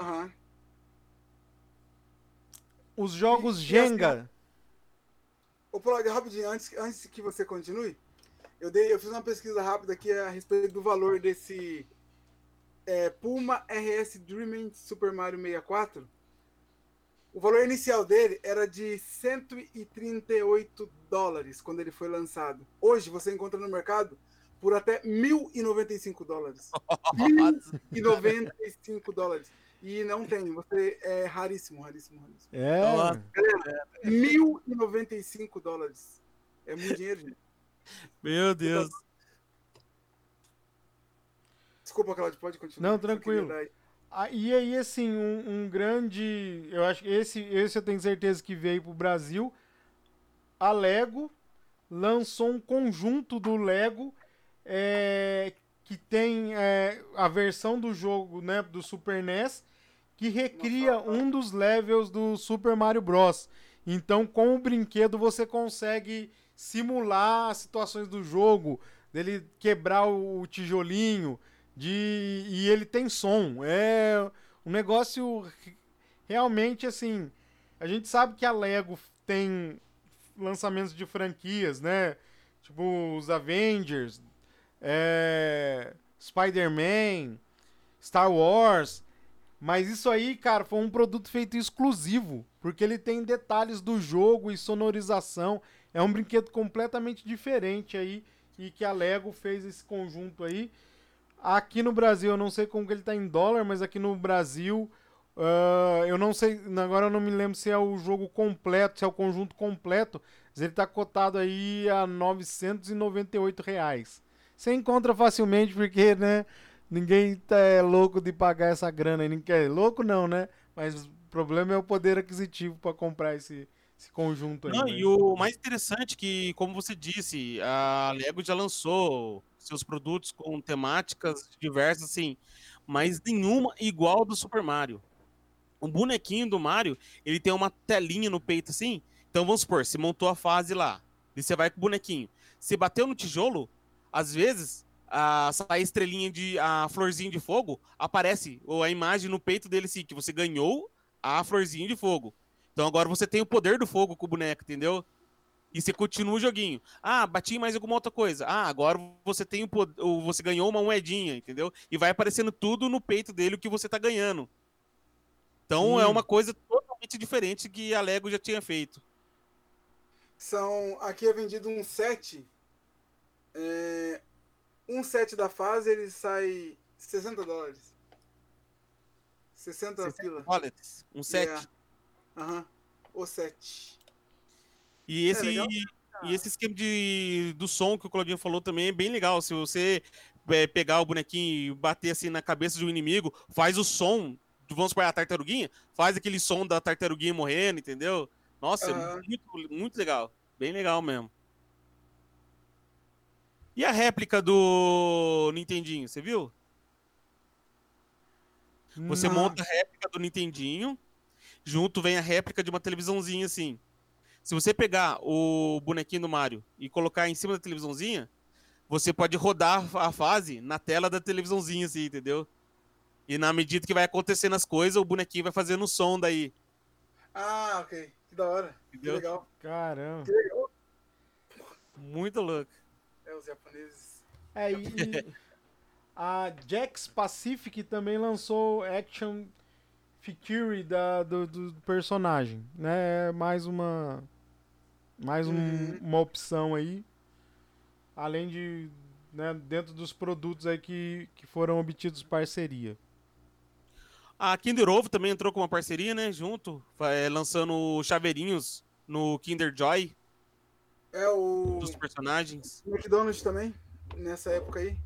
Aham. Os jogos E- e assim, Jenga. Ô, Paulo, rapidinho, antes, antes que você continue, eu, dei, eu fiz uma pesquisa rápida aqui a respeito do valor desse é, Puma RS Dreaming Super Mario 64. O valor inicial dele era de 138 dólares quando ele foi lançado. Hoje você encontra no mercado por até 1.095 dólares. 1.095 dólares. E não tem, você é raríssimo, raríssimo, raríssimo. É. Nossa. 1.095 dólares. É muito dinheiro, gente. Meu Deus. Desculpa, Claudio, pode continuar. Não, tranquilo. Ah, e aí, assim, um, um grande. Eu acho que esse, esse eu tenho certeza que veio pro Brasil. A Lego lançou um conjunto do Lego é, que tem é, a versão do jogo né, do Super NES que recria um dos levels do Super Mario Bros. Então, com o brinquedo, você consegue simular as situações do jogo, dele quebrar o tijolinho, de e ele tem som. É um negócio re- realmente assim. A gente sabe que a Lego tem lançamentos de franquias, né? Tipo os Avengers, é, Spider-Man, Star Wars. Mas isso aí, cara, foi um produto feito exclusivo, porque ele tem detalhes do jogo e sonorização. É um brinquedo completamente diferente aí e que a Lego fez esse conjunto aí. Aqui no Brasil, eu não sei como que ele tá em dólar, mas aqui no Brasil, ah, eu não sei, agora eu não me lembro se é o jogo completo, se é o conjunto completo, mas ele tá cotado aí a 998 reais. Você encontra facilmente porque, né, ninguém tá é louco de pagar essa grana aí, ninguém é louco não, né? Mas o problema é o poder aquisitivo para comprar esse, esse conjunto aí. Não, e o mais interessante é que, como você disse, a Lego já lançou seus produtos com temáticas diversas, assim, mas nenhuma igual do Super Mario. O bonequinho do Mario, ele tem uma telinha no peito, assim. Então, vamos supor, você montou a fase lá, e você vai com o bonequinho. Você bateu no tijolo, às vezes, a, a estrelinha de... a florzinha de fogo, aparece, ou a imagem no peito dele, assim, que você ganhou a florzinha de fogo. Então agora você tem o poder do fogo com o boneco, entendeu? E você continua o joguinho. Ah, bati mais alguma outra coisa. Ah, agora você tem o, pod- o- você ganhou uma moedinha, entendeu? E vai aparecendo tudo no peito dele o que você tá ganhando. Então é Sim. uma coisa totalmente diferente que a Lego já tinha feito. São. Aqui é vendido um set. É, um set da fase ele sai 60 dólares. 60 pila. Wallets, um set. Yeah. Aham. O set. E esse, legal, e esse esquema de, do som que o Claudinho falou também é bem legal. Se você é, pegar o bonequinho e bater assim na cabeça de um inimigo, faz o som, vamos supor, a tartaruguinha, faz aquele som da tartaruguinha morrendo, entendeu? Nossa, é Aham. muito, muito legal. Bem legal mesmo. E a réplica do Nintendinho, você viu? Você Não. monta a réplica do Nintendinho, junto vem a réplica de uma televisãozinha assim. Se você pegar o bonequinho do Mario e colocar em cima da televisãozinha, você pode rodar a fase na tela da televisãozinha, assim, entendeu? E na medida que vai acontecendo as coisas, o bonequinho vai fazendo o som daí, Ah, ok. Que da hora. Que entendeu? legal. Caramba. Que legal. Muito louco. É, os japoneses. É, e, e a Jax Pacific também lançou Action Figure da, do, do personagem, né? É mais uma mais um- Uhum. uma opção aí, além de né, dentro dos produtos aí que, que foram obtidos parceria. A Kinder Ovo também entrou com uma parceria, né? Junto, é, lançando chaveirinhos no Kinder Joy É o dos personagens. McDonald's também, nessa época aí.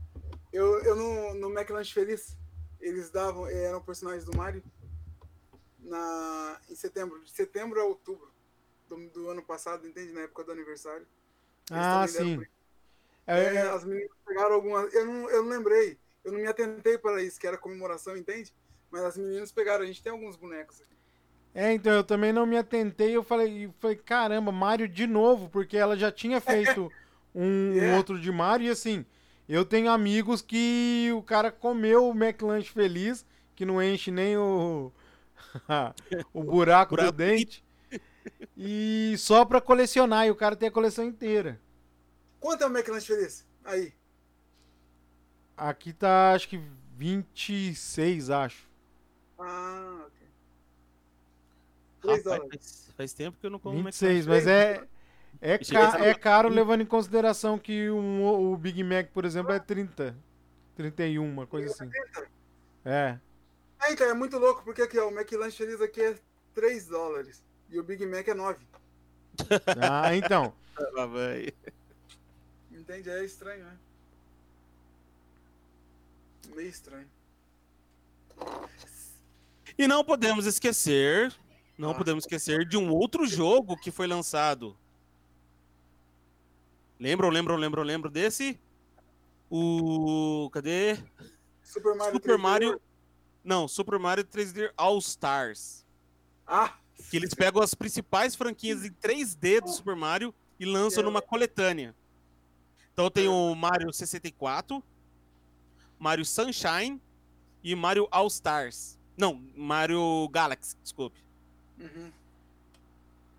Eu, eu no, no McLanche Feliz, eles davam, eram personagens do Mario na, em setembro, de setembro a outubro do, do ano passado, entende? Na época do aniversário. Eles Ah, também deram sim. pra- É, É, as meninas pegaram algumas. Eu não, eu não lembrei, eu não me atentei para isso, que era comemoração, entende? Mas as meninas pegaram, a gente tem alguns bonecos aqui. É, então eu também não me atentei. Eu falei, eu falei, caramba, Mario de novo, porque ela já tinha feito um, um Yeah. outro de Mario e assim, eu tenho amigos que o cara comeu o McLanche feliz, que não enche nem o o buraco do Buraco do dente. E só pra colecionar, e o cara tem a coleção inteira. Quanto é o McLanche Feliz? Aí. Aqui tá, acho que 26, acho. Ah, ok. 3 Rapaz, dólares. faz, faz tempo que eu não como 26, mas é é, ca- ser- é caro levando em consideração que um- o Big Mac, por exemplo, é 30. 31, uma coisa assim. É. Ah, então, é muito louco, porque aqui, ó, o McLanche Feliz aqui é 3 dólares. E o Big Mac é 9. Ah, então. Entende? É estranho, né? Meio estranho. E não podemos esquecer, não Ah. podemos esquecer de um outro jogo que foi lançado. Lembram, lembram, lembram, lembram desse? O. Cadê? Super Mario Super 3D Mario. World. Não, Super Mario 3D All Stars. Ah! Que eles pegam as principais franquias em 3D do Super Mario e lançam numa coletânea. Então tem o Mario 64, Mario Sunshine e Mario All Stars. Não, Mario Galaxy, desculpe. Uhum.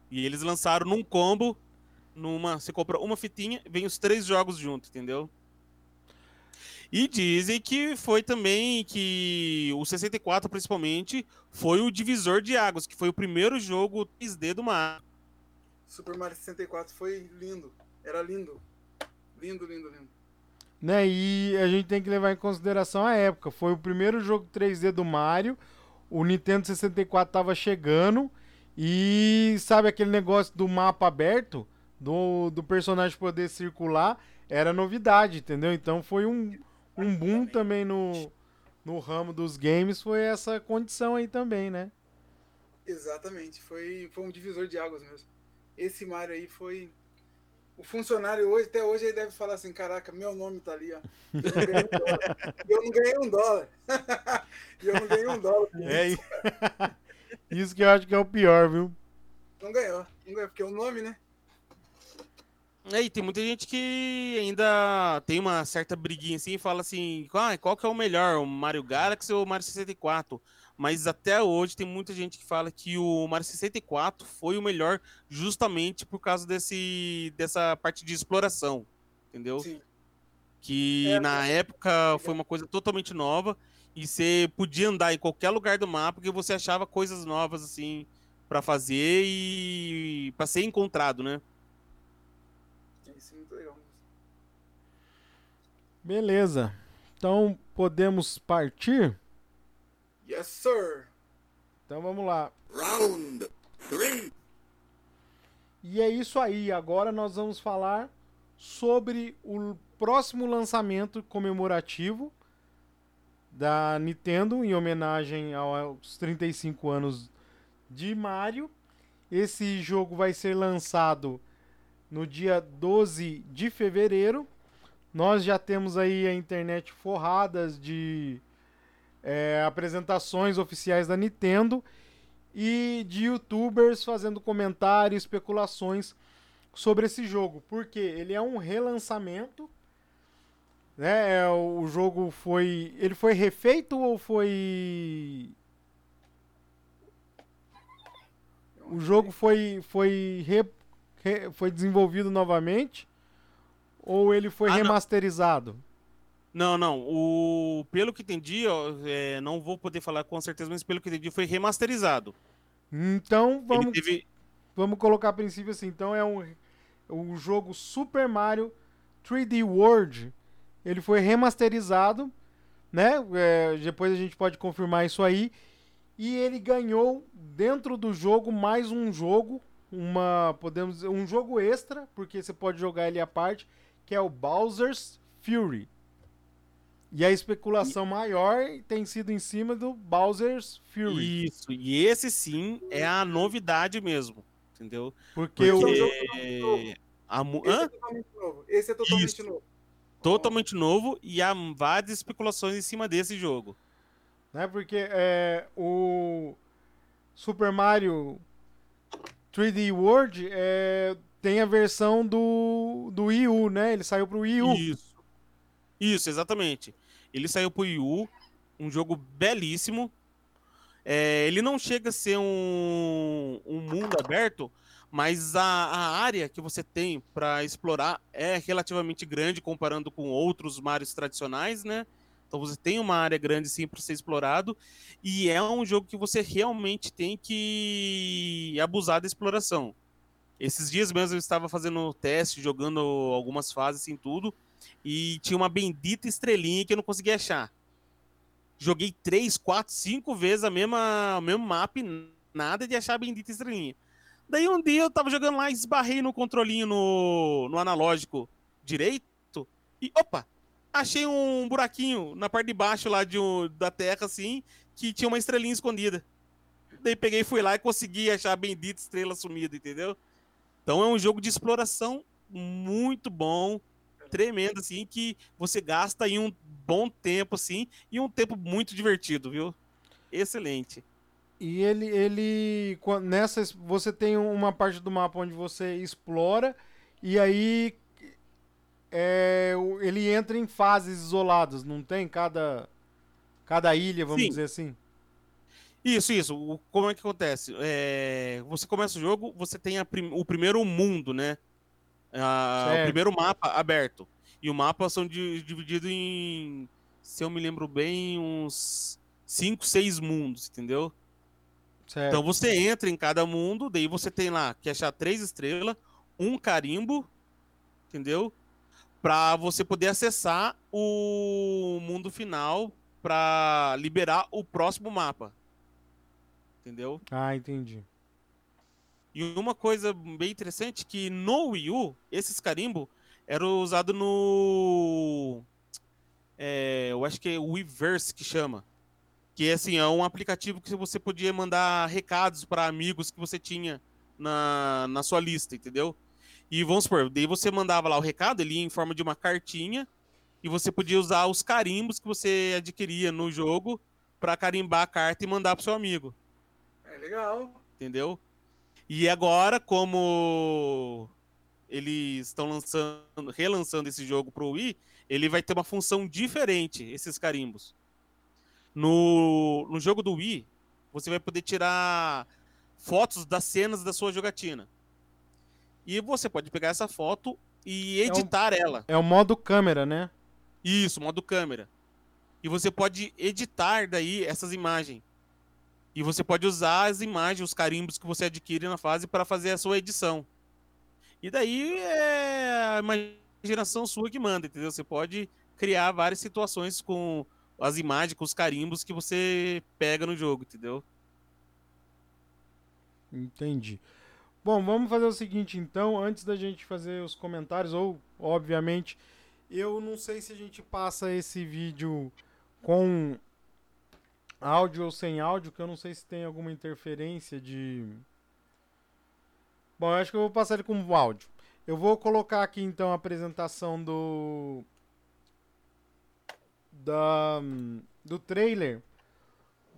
E eles lançaram num combo, numa, você compra uma fitinha, vem os três jogos junto, entendeu? E dizem que foi também que o 64 principalmente foi o divisor de águas, que foi o primeiro jogo 3D do Mario. Super Mario 64 foi lindo. Era lindo. Lindo, lindo, lindo. Né? E a gente tem que levar em consideração a época. Foi o primeiro jogo 3D do Mario. O Nintendo 64 tava chegando. E sabe aquele negócio do mapa aberto? Do, do personagem poder circular? Era novidade, entendeu? Então foi um, um boom também no, no ramo dos games. Foi essa condição aí também, né? Exatamente. Foi, foi um divisor de águas mesmo. Esse Mario aí foi. O funcionário hoje, até hoje, ele deve falar assim: caraca, meu nome tá ali, ó. Eu não ganhei um dólar. E eu não ganhei um dólar. E eu não ganhei um dólar. É isso que eu acho que é o pior, viu? Não ganhou. Não ganhou, porque é o nome, né? É, e tem muita gente que ainda tem uma certa briguinha assim e fala assim: ah, qual que é o melhor, o Mario Galaxy ou o Mario 64? Mas até hoje tem muita gente que fala que o Mario 64 foi o melhor justamente por causa desse, dessa parte de exploração, entendeu? Sim. Que É, na época foi uma coisa totalmente nova e você podia andar em qualquer lugar do mapa que você achava coisas novas assim para fazer e para ser encontrado, né? Isso é muito legal. Beleza. Então podemos partir? Yes, sir. Então vamos lá. Round three. E é isso aí. Agora nós vamos falar sobre o próximo lançamento comemorativo da Nintendo em homenagem aos 35 anos de Mario. Esse jogo vai ser lançado no dia 12 de fevereiro. Nós já temos aí a internet forradas de é, apresentações oficiais da Nintendo e de youtubers fazendo comentários, especulações sobre esse jogo, porque ele é um relançamento, né? É, o jogo foi, ele foi refeito ou foi o jogo foi foi re- re- foi desenvolvido novamente ou ele foi Ah, remasterizado? Não, não. O pelo que entendi, ó, é, não vou poder falar com certeza, mas pelo que entendi foi remasterizado. Então vamos teve Vamos colocar a princípio assim. Então é um, o jogo Super Mario 3D World. Ele foi remasterizado, né? É, depois a gente pode confirmar isso aí. E ele ganhou dentro do jogo mais um jogo, uma podemos um jogo extra, porque você pode jogar ele à parte, que é o Bowser's Fury. E a especulação maior tem sido em cima do Bowser's Fury, isso. E esse sim é a novidade mesmo, entendeu? porque o Porque- Porque a mu- Esse é totalmente novo. Esse é totalmente Isso. novo. totalmente novo e há várias especulações em cima desse jogo. né? Porque é, o Super Mario 3D World é, tem a versão do, do Wii U, né? Ele saiu pro Wii U. Isso. Isso, exatamente. Ele saiu pro Wii U, um jogo belíssimo. É, ele não chega a ser um, um mundo aberto, mas a, a área que você tem para explorar é relativamente grande comparando com outros Marios tradicionais, né? Então você tem uma área grande sim para ser explorado e é um jogo que você realmente tem que abusar da exploração. Esses dias mesmo eu estava fazendo teste, jogando algumas fases assim tudo, e tinha uma bendita estrelinha que eu não conseguia achar. Joguei três, quatro, cinco vezes a mesma, o mesmo mapa nada de achar a bendita estrelinha. Daí um dia eu tava jogando lá, esbarrei no controlinho no, no analógico direito e opa, achei um buraquinho na parte de baixo lá de um- da terra assim, que tinha uma estrelinha escondida. Daí peguei, fui lá e consegui achar a bendita estrela sumida, entendeu? Então é um jogo de exploração muito bom, tremendo, assim, que você gasta em um bom tempo, assim, e um tempo muito divertido, viu? Excelente. E ele, ele nessa você tem uma parte do mapa onde você explora e aí é, ele entra em fases isoladas, não tem cada cada ilha, vamos Sim. dizer assim. Isso, isso. O- como é que acontece? É, você começa o jogo, você tem a prim- o primeiro mundo, né? Ah, o primeiro mapa aberto. E o mapa são di- dividido em, se eu me lembro bem, uns 5, 6 mundos, entendeu? Certo. Então você entra em cada mundo, daí você tem lá que achar três estrelas, um carimbo, entendeu? Pra você poder acessar o mundo final pra liberar o próximo mapa. Entendeu? Ah, entendi. E uma coisa bem interessante que no Wii U, esses carimbo eram usados no é, eu acho que é o Weverse que chama. Que assim, é um aplicativo que você podia mandar recados para amigos que você tinha na, na sua lista, entendeu? E vamos supor, daí você mandava lá o recado, ele ia em forma de uma cartinha, e você podia usar os carimbos que você adquiria no jogo para carimbar a carta e mandar pro seu amigo, É legal. entendeu? E agora, como eles estão lançando, relançando esse jogo pro Wii, ele vai ter uma função diferente, esses carimbos. No, no jogo do Wii, você vai poder tirar fotos das cenas da sua jogatina. E você pode pegar essa foto e um- editar ela. É o modo câmera, né? Isso, modo câmera. E você pode editar daí essas imagens. E você pode usar as imagens, os carimbos que você adquire na fase para fazer a sua edição. E daí é a imaginação sua que manda, entendeu? Você pode criar várias situações com as imagens, com os carimbos que você pega no jogo, entendeu? Entendi. Bom, vamos fazer o seguinte então, antes da gente fazer os comentários, ou obviamente, eu não sei se a gente passa esse vídeo com áudio ou sem áudio, que eu não sei se tem alguma interferência de. Bom, eu acho que eu vou passar ele com áudio. Eu vou colocar aqui então a apresentação do. Da, do trailer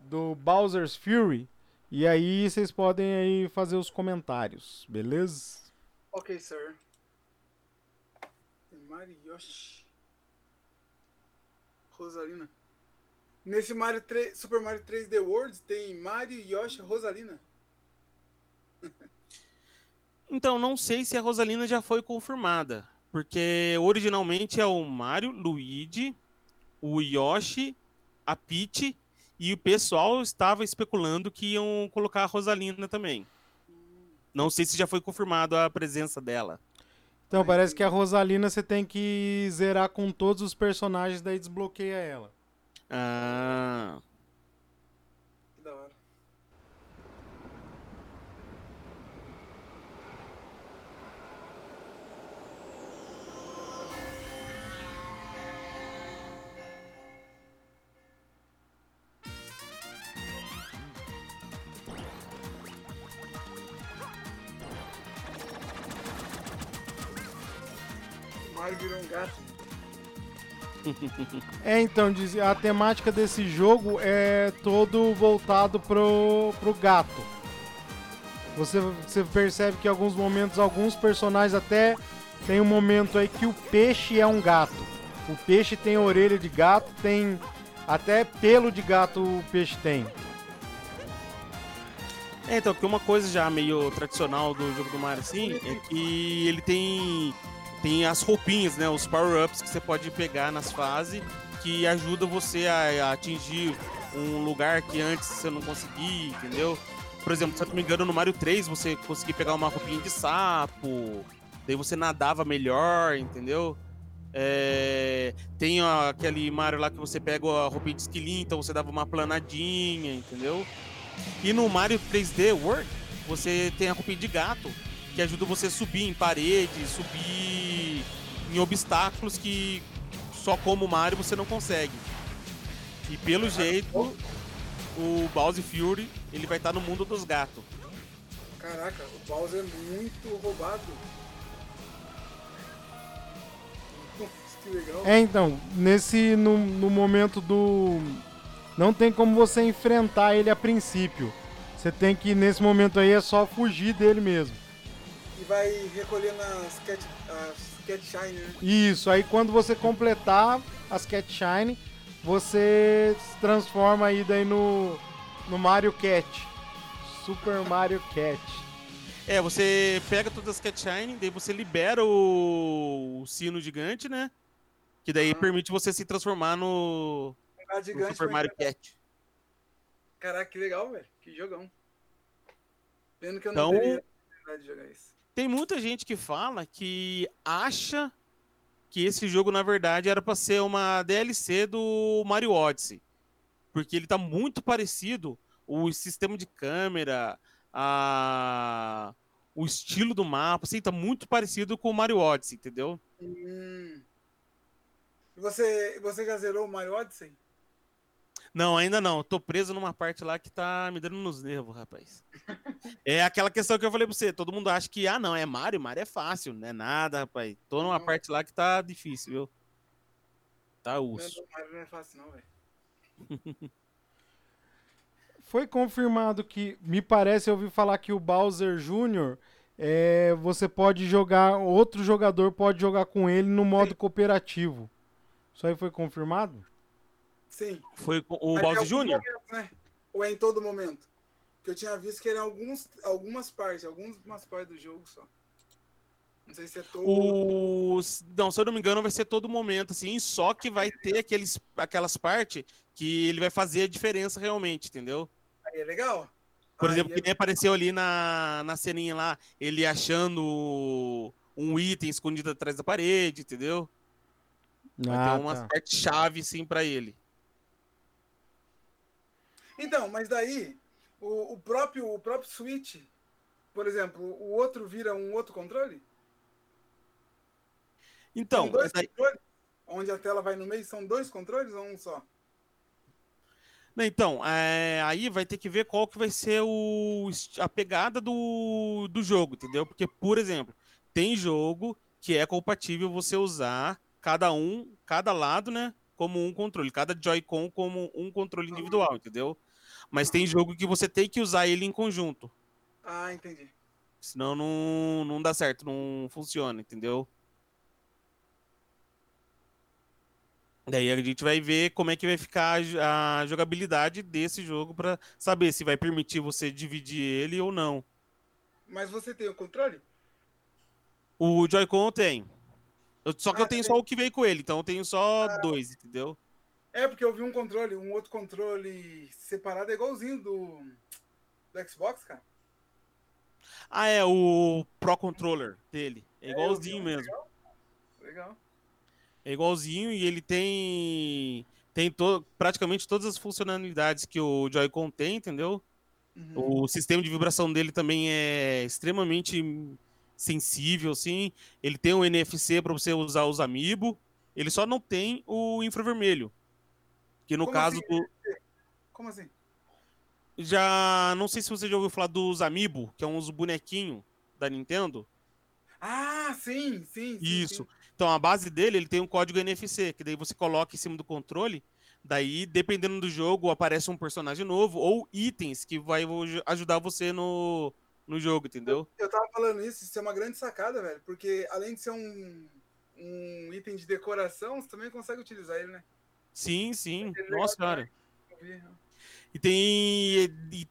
do Bowser's Fury. E aí vocês podem aí fazer os comentários, beleza? Ok, sir. Tem Mario Yoshi. Rosalina. Nesse Mario 3, Super Mario 3D World tem Mario, Yoshi e Rosalina. Então, não sei se a Rosalina já foi confirmada. Porque originalmente é o Mario, Luigi, o Yoshi, a Peach e o pessoal estava especulando que iam colocar a Rosalina também. Não sei se já foi confirmado a presença dela. Então, parece que a Rosalina você tem que zerar com todos os personagens, daí desbloqueia ela. Ah, Que da hora. Mario virou um gato. É, então, a temática desse jogo é todo voltado pro, pro gato. Você, você percebe que em alguns momentos, alguns personagens até tem um momento aí que o peixe é um gato. O peixe tem orelha de gato, tem até pelo de gato o peixe tem. É, então, porque uma coisa já meio tradicional do jogo do Mario, assim, é que ele tem, tem as roupinhas, né? Os power-ups que você pode pegar nas fases que ajuda você a, a atingir um lugar que antes você não conseguia, entendeu? Por exemplo, se eu não me engano, no Mario 3 você conseguia pegar uma roupinha de sapo, daí você nadava melhor, entendeu? É, tem aquele Mario lá que você pega a roupinha de esquilinho, então você dava uma planadinha, entendeu? E no Mario 3D World, você tem a roupinha de gato, que ajuda você a subir em paredes, subir em obstáculos que só como Mario você não consegue. E pelo jeito, o Bowser Fury, ele vai estar no mundo dos gatos. Caraca, o Bowser é muito roubado. Nossa, que legal. É, então, nesse no, no momento do não tem como você enfrentar ele a princípio. Você tem que nesse momento aí é só fugir dele mesmo. Vai recolhendo as Cat, as cat Shine, né? Isso, aí quando você completar as Cat Shine, você se transforma aí daí no no Mario Cat. Super Mario Cat. É, você pega todas as Cat Shine, daí você libera o, o sino gigante, né? Que daí Ah. permite você se transformar no, gato no. Super Mario. Cat. Caraca, que legal, velho. Que jogão. Pena que eu Então- não teria oportunidade de jogar isso. Tem muita gente que fala que acha que esse jogo, na verdade, era pra ser uma DLC do Mario Odyssey. Porque ele tá muito parecido, o sistema de câmera, a... o estilo do mapa, assim, tá muito parecido com o Mario Odyssey, entendeu? Hum. Você, você já zerou o Mario Odyssey? Não, ainda não. Tô preso numa parte lá que tá me dando nos nervos, rapaz. É aquela questão que eu falei pra você. Todo mundo acha que, ah, não, é Mario, Mario é fácil. Não é nada, rapaz. Tô numa Não. parte lá que tá difícil, viu? Tá Não, urso. o Mario não é fácil não, velho. Foi confirmado que, me parece, eu ouvi falar que o Bowser Jr. É, você pode jogar, outro jogador pode jogar com ele no modo cooperativo. Isso aí foi confirmado? Sim. Foi com o Mas é Bowser Jr.? né? Ou é em todo momento? Que eu tinha visto que eram alguns, algumas partes, algumas partes do jogo só. Não sei se é todo. O... Não, se eu não me engano, vai ser todo momento, assim, só que vai ter aqueles, aquelas partes que ele vai fazer a diferença realmente, entendeu? Aí é legal. Por Aí exemplo, é- que nem apareceu ali na, na ceninha lá, ele achando um item escondido atrás da parede, entendeu? Vai Ah, ter umas tá. partes chave, sim, pra ele. Então, mas daí, o, o próprio, o próprio Switch, por exemplo, o outro vira um outro controle? Então, daí-? Onde a tela vai no meio, são dois controles ou um só? Então, é, aí vai ter que ver qual que vai ser o, a pegada do, do jogo, entendeu? Porque, por exemplo, tem jogo que é compatível você usar cada um, cada lado, né? Como um controle, cada Joy-Con como um controle individual, entendeu? Mas tem jogo que você tem que usar ele em conjunto. Ah, entendi. Senão não, não dá certo, não funciona, entendeu? Daí a gente vai ver como é que vai ficar a jo- a jogabilidade desse jogo pra saber se vai permitir você dividir ele ou não. Mas você tem o controle? O Joy-Con eu tenho. Eu- só que Ah, eu tenho tem. só o que veio com ele, então eu tenho só dois, entendeu? É, porque eu vi um controle, um outro controle separado, é igualzinho do, do Xbox, cara. Ah, é, o Pro Controller dele. É É, igualzinho um, mesmo. Legal. Legal. É igualzinho e ele tem tem to- praticamente todas as funcionalidades que o Joy-Con tem, entendeu? Uhum. O sistema de vibração dele também é extremamente sensível, assim. Ele tem o NFC para você usar os Amiibo. Ele só não tem o infravermelho. Que no Como caso assim? do. Como assim? Já. Não sei se você já ouviu falar dos Amiibo, que é uns bonequinhos da Nintendo. Ah, sim, sim. sim, Isso. sim. Então a base dele, ele tem um código NFC, que daí você coloca em cima do controle. Daí, dependendo do jogo, aparece um personagem novo ou itens que vai aju- ajudar você no, no jogo, entendeu? Eu tava falando isso, isso é uma grande sacada, velho. Porque além de ser um, um item de decoração, você também consegue utilizar ele, né? Sim, sim. Nossa, cara. Eu vi. E tem. E,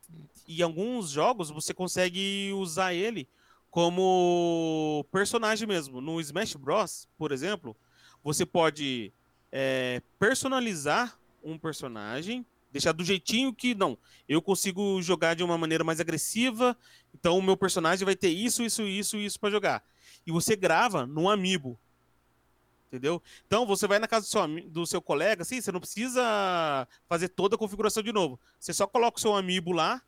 e alguns jogos você consegue usar ele como personagem mesmo. No Smash Bros, por exemplo, você pode é, personalizar um personagem, deixar do jeitinho que. Não, eu consigo jogar de uma maneira mais agressiva, então o meu personagem vai ter isso, isso, isso isso para jogar. E você grava no Amiibo. Entendeu? Então você vai na casa do seu, do seu colega, assim, você não precisa fazer toda a configuração de novo. Você só coloca o seu amiibo lá,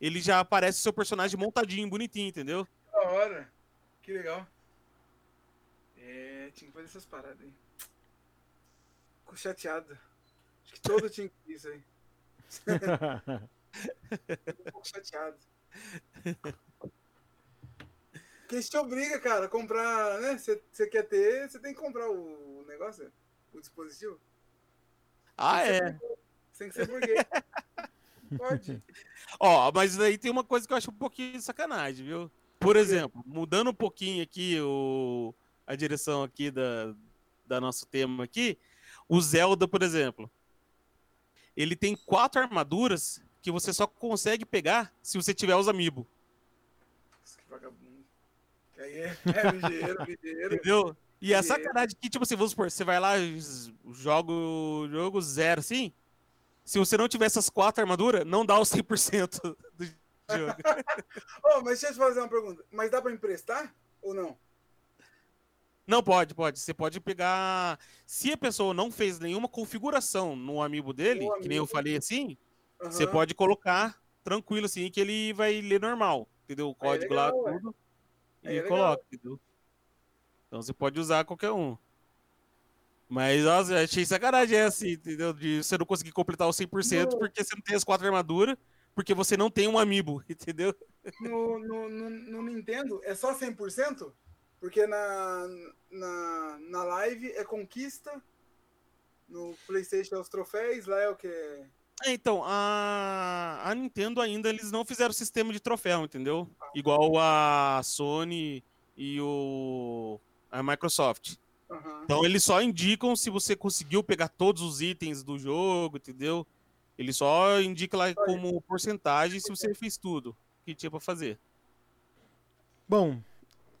ele já aparece o seu personagem montadinho, bonitinho, entendeu? Que da hora. Que legal. É, tinha que fazer essas paradas aí. Fico chateado. Acho que todo tinha que fazer isso aí. Fico um pouco chateado. Porque isso te obriga, cara, a comprar, né? Você quer ter, você tem que comprar o negócio, o dispositivo. Ah, Tem que é. Tem que ser burguês. Pode. Ó, mas aí tem uma coisa que eu acho um pouquinho de sacanagem, viu? Por exemplo, mudando um pouquinho aqui o, a direção aqui da, da nosso tema aqui, o Zelda, por exemplo, ele tem quatro armaduras que você só consegue pegar se você tiver os amiibo, que vagabundo. É, é ligeiro, ligeiro. entendeu? E a E- sacanagem que, tipo assim, vamos supor, você vai lá, z- joga o jogo zero, assim, se você não tiver essas quatro armaduras, não dá os 100% do jogo. Oh, mas deixa eu te fazer uma pergunta. Mas dá pra emprestar ou não? Não pode, pode. Você pode pegar. Se a pessoa não fez nenhuma configuração no amiibo dele, No que nem eu falei assim, você Aham. pode colocar tranquilo assim que ele vai ler normal. Entendeu? O código legal, lá, tudo. E é coloca, entendeu? Então você pode usar qualquer um. Mas, nossa, eu achei sacanagem assim, entendeu? De você não conseguir completar o 100% Não. porque você não tem as quatro armaduras, porque você não tem um amiibo, entendeu? No, no, no, no Nintendo é só 100%? Porque na, na, na live é conquista, no PlayStation é os troféus, lá é o que? É, Então, a, a Nintendo ainda eles não fizeram sistema de troféu, entendeu? Igual a Sony e o a Microsoft. Aham. Então eles só indicam se você conseguiu pegar todos os itens do jogo, entendeu? Ele só indica lá como porcentagem se você fez tudo que tinha pra fazer. Bom,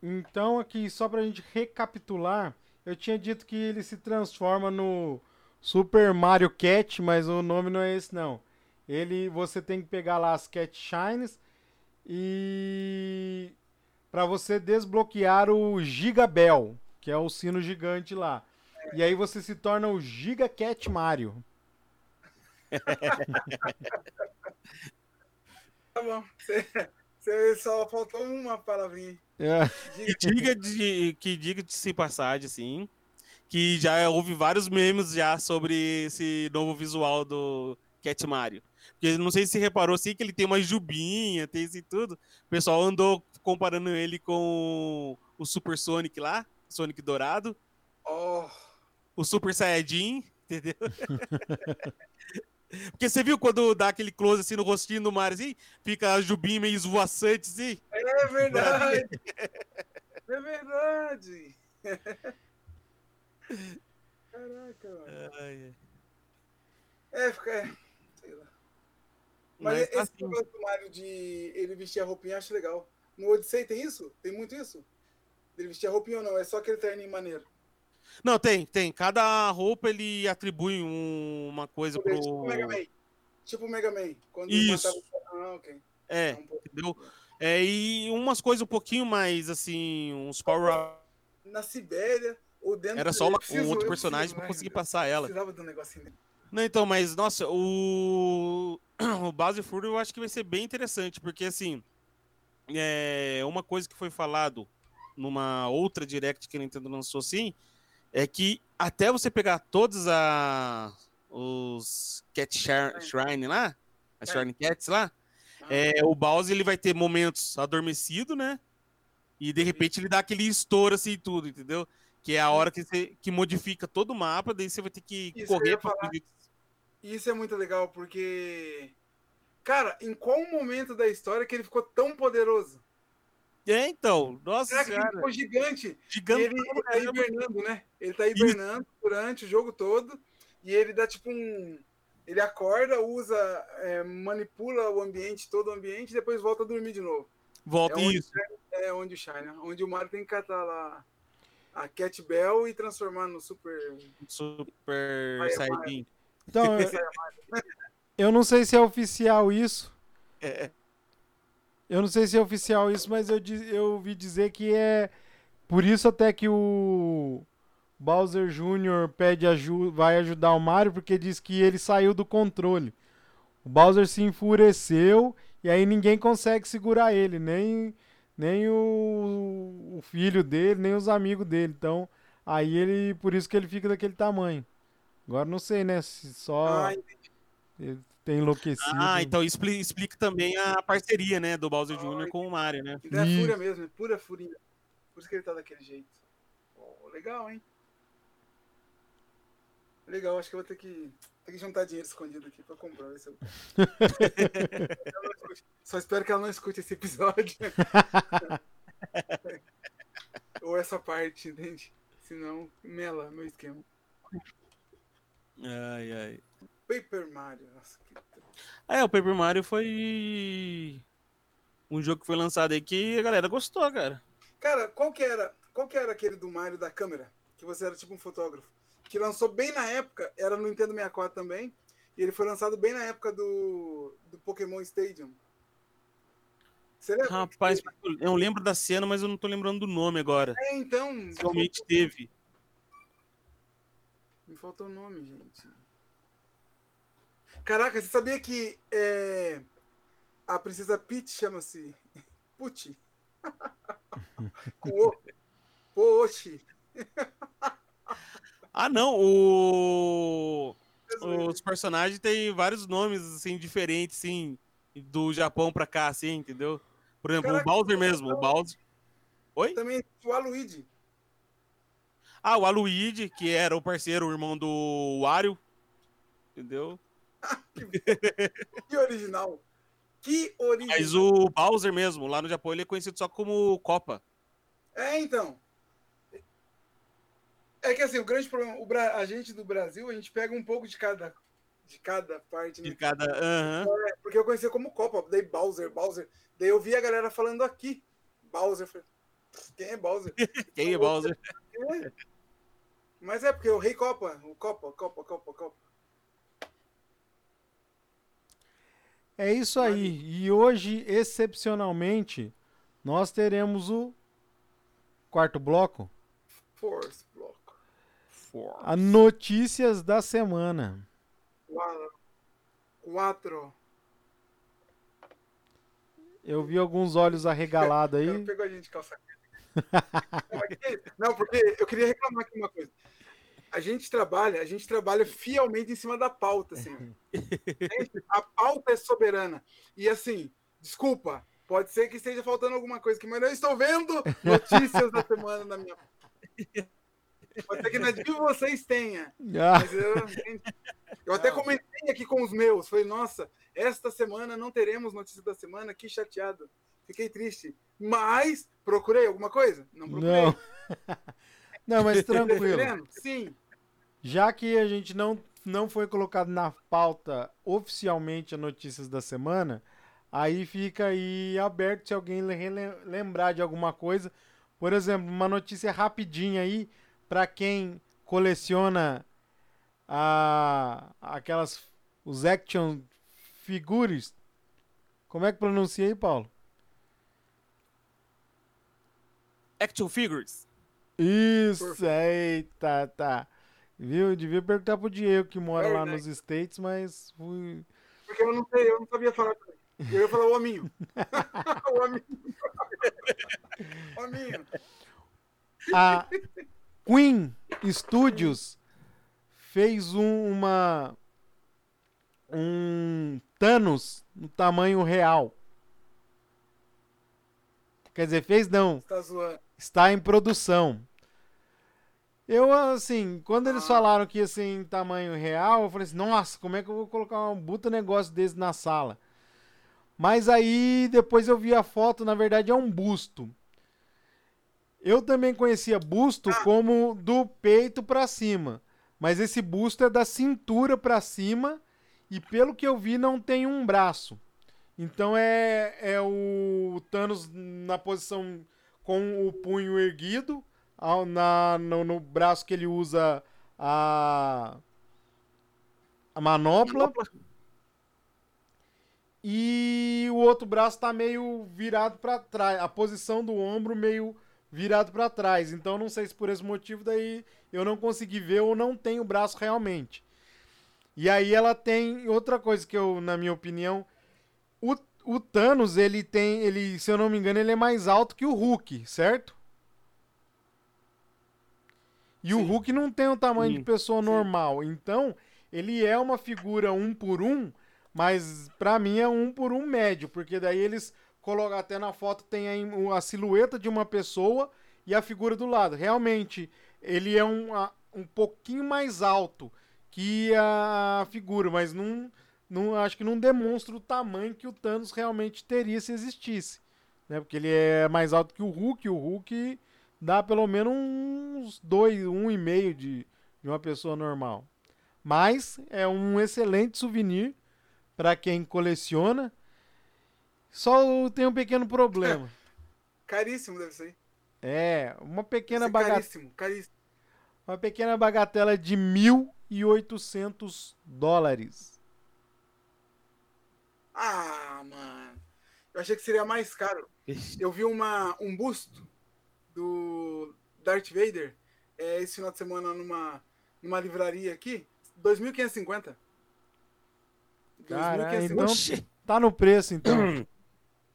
então aqui só pra gente recapitular, eu tinha dito que ele se transforma no Super Mario Cat, mas o nome não é esse não. Ele você tem que pegar lá as Cat Shines e para você desbloquear o Giga Bell, que é o sino gigante lá. E aí você se torna o Giga Cat Mario. Tá bom. Você- Você só faltou uma palavrinha. É. Que diga de, que diga de se passagem, assim, que já houve vários memes já sobre esse novo visual do Cat Mario. Porque não sei se você reparou assim que ele tem uma jubinha, tem isso e tudo. O pessoal andou comparando ele com o Super Sonic lá, Sonic Dourado, Oh, o Super Saiyajin, entendeu? Porque você viu quando dá aquele close assim no rostinho do Mario, assim, fica a jubinha meio esvoaçante, assim? é verdade. É verdade. Caraca, mano. Ai. É, fica. é, Sei lá. Mas, Mas, esse assim, negócio do Mario de ele vestir a roupinha, acho legal. No Odyssey tem isso? Tem muito isso? Ele vestir a roupinha ou não? É só aquele terninho maneiro. Não, tem, tem. Cada roupa ele atribui um- uma coisa Tipo pro. o Mega Man. Tipo o Mega Man. Quando Isso. matava- Ah, ok. É, um pouco. entendeu? É, e umas coisas um pouquinho mais assim, uns power Na Sibéria dentro Era só uma- preciso- um outro personagem preciso, pra conseguir passar ela. Precisava de um negocinho. Não, então, mas nossa, o o Bowser Fury eu acho que vai ser bem interessante, porque assim, é uma coisa que foi falado numa outra direct que a Nintendo lançou assim, é que até você pegar todos a os Cat Shrine lá, as É. Shrine Cats lá, Ah, é, o Bowser ele vai ter momentos adormecido, né? E de repente ele dá aquele estouro assim e tudo, entendeu? Que é a hora que você que modifica todo o mapa, daí você vai ter que Isso correr. E isso é muito legal, porque. Cara, em qual momento da história que ele ficou tão poderoso? É, então, nossa Será que ele ficou gigante? Gigante. ele, tá hibernando, né? Ele tá hibernando durante o jogo todo. E ele dá tipo um. Ele acorda, usa, é, manipula o ambiente, todo o ambiente, e depois volta a dormir de novo. Volta é onde, isso. É onde o Shine, onde o Mario tem que catar lá a Cat Bell e transformar no Super. Super Saiyajin. Então, eu- eu não sei se é oficial isso. É, Eu não sei se é oficial isso, mas eu, eu ouvi dizer que é por isso até que o Bowser Jr. pede ajuda, vai ajudar o Mario, porque diz que ele saiu do controle. O Bowser se enfureceu e aí ninguém consegue segurar ele, nem, nem o, o filho dele, nem os amigos dele. Então, aí ele, por isso que ele fica daquele tamanho. Agora não sei, né, se só Ah, ele tem enlouquecido. Ah, então expli- explica também a parceria, né, do Bowser Jr. Ai, com o Mario, né? então é Isso. fúria mesmo, é pura fúria. Por isso que ele tá daquele jeito. Oh, legal, hein? Legal, acho que eu vou ter que, ter que juntar dinheiro escondido aqui pra comprar. ver se eu- Ela não escute. Só espero que ela não escute esse episódio. Ou essa parte, entende? Senão, mela meu esquema. Ai, ai. Paper Mario, nossa, que... É, o Paper Mario foi um jogo que foi lançado aí que a galera gostou, cara. Cara, qual que era? Qual que era aquele do Mario da câmera? Que você era tipo um fotógrafo. Que lançou bem na época, era no Nintendo 64 também. E ele foi lançado bem na época do, do Pokémon Stadium. Você lembra? Rapaz, eu lembro da cena, mas eu não tô lembrando do nome agora. É, então. Realmente teve. Me faltou o nome, gente. Caraca, você sabia que é, a princesa Peach chama-se Puti? Com o. Ah, não, o... os personagens têm vários nomes, assim, diferentes, assim, do Japão pra cá, assim, entendeu? Por exemplo, Caraca, o Bowser mesmo, o Bowser... Oi? Também o Aluigi. Ah, o Aluigi, que era o parceiro, o irmão do Wario, entendeu? Que original. Que original. Mas o Bowser mesmo, lá no Japão, ele é conhecido só como Copa. É, então. É que assim, o grande problema, o Bra- a gente do Brasil, a gente pega um pouco de cada, de cada parte, né? De cada. Aham. Porque eu conhecia como Copa, daí Bowser, Bowser. Daí eu vi a galera falando aqui. Bowser, eu falei, quem é Bowser? Quem é Bowser? É. Mas é porque o Rei Copa, o Copa, Copa, Copa, Copa. É isso aí. E hoje, excepcionalmente, nós teremos o quarto bloco, Force Block. a notícias da semana. Quatro. Quatro. Eu vi alguns olhos arregalados aí. pegou a gente de calça Não, que- Não, porque eu queria reclamar aqui uma coisa. A gente trabalha, a gente trabalha fielmente em cima da pauta, assim. A pauta é soberana. E assim, desculpa, pode ser que esteja faltando alguma coisa aqui, mas eu estou vendo notícias da semana na minha. Pode ser que na de vocês tenha. Ah, Mas eu, eu até comentei aqui com os meus. Falei, nossa, esta semana não teremos notícia da semana, que chateado. Fiquei triste. Mas procurei alguma coisa? Não procurei. não. Não, mas tranquilo. Sim. Já que a gente não, não foi colocado na pauta oficialmente a notícias da semana, aí fica aí aberto se alguém lembrar de alguma coisa. Por exemplo, uma notícia rapidinha aí para quem coleciona a, aquelas os action figures. Como é que pronuncia aí, Paulo? Action Figures. Isso, eita, tá. Viu? Devia perguntar pro Diego que mora lá Verdade. nos States, mas fui. Porque eu não sei, eu não sabia falar também. Eu ia falar o hominho. o hominho. hominho. A Queen Studios fez um, uma um Thanos no tamanho real. Quer dizer, fez não, Tá zoando. está em produção. Eu, assim, quando eles falaram que ia ser em tamanho real, eu falei assim, nossa, como é que eu vou colocar um puta negócio desse na sala? Mas aí, depois eu vi a foto, na verdade é um busto. Eu também conhecia busto Ah. como do peito pra cima. Mas esse busto é da cintura pra cima e pelo que eu vi não tem um braço. Então é, é o Thanos na posição com o punho erguido, ao- na, no, no braço que ele usa a, a manopla. E o outro braço tá meio virado para trás, a posição do ombro meio virado para trás. Então não sei se por esse motivo daí eu não consegui ver ou não tem o braço realmente. E aí ela tem outra coisa que eu, na minha opinião, o, o Thanos, ele tem, ele, se eu não me engano, ele é mais alto que o Hulk, certo? E o Sim. Hulk não tem o tamanho Sim, de pessoa sim. normal. Então, ele é uma figura um por um, mas pra mim é um por um médio, porque daí eles colocam até na foto tem um- a silhueta de uma pessoa e a figura do lado. Realmente, ele é um, a- um pouquinho mais alto que a figura, mas não, não acho que não demonstra o tamanho que o Thanos realmente teria se existisse. Né? Porque ele é mais alto que o Hulk, o Hulk dá pelo menos uns dois, um e meio de, de uma pessoa normal. Mas é um excelente souvenir para quem coleciona. Só tem um pequeno problema. Caríssimo deve ser. É, uma pequena, Deve ser baga Caríssimo, caríssimo. uma pequena bagatela de 1.800 dólares. Ah, mano. Eu achei que seria mais caro. Eu vi uma, um busto do Darth Vader é, esse final de semana numa, numa livraria aqui. 2.550. Caralho, 2.550. então- Oxi. Tá no preço, então.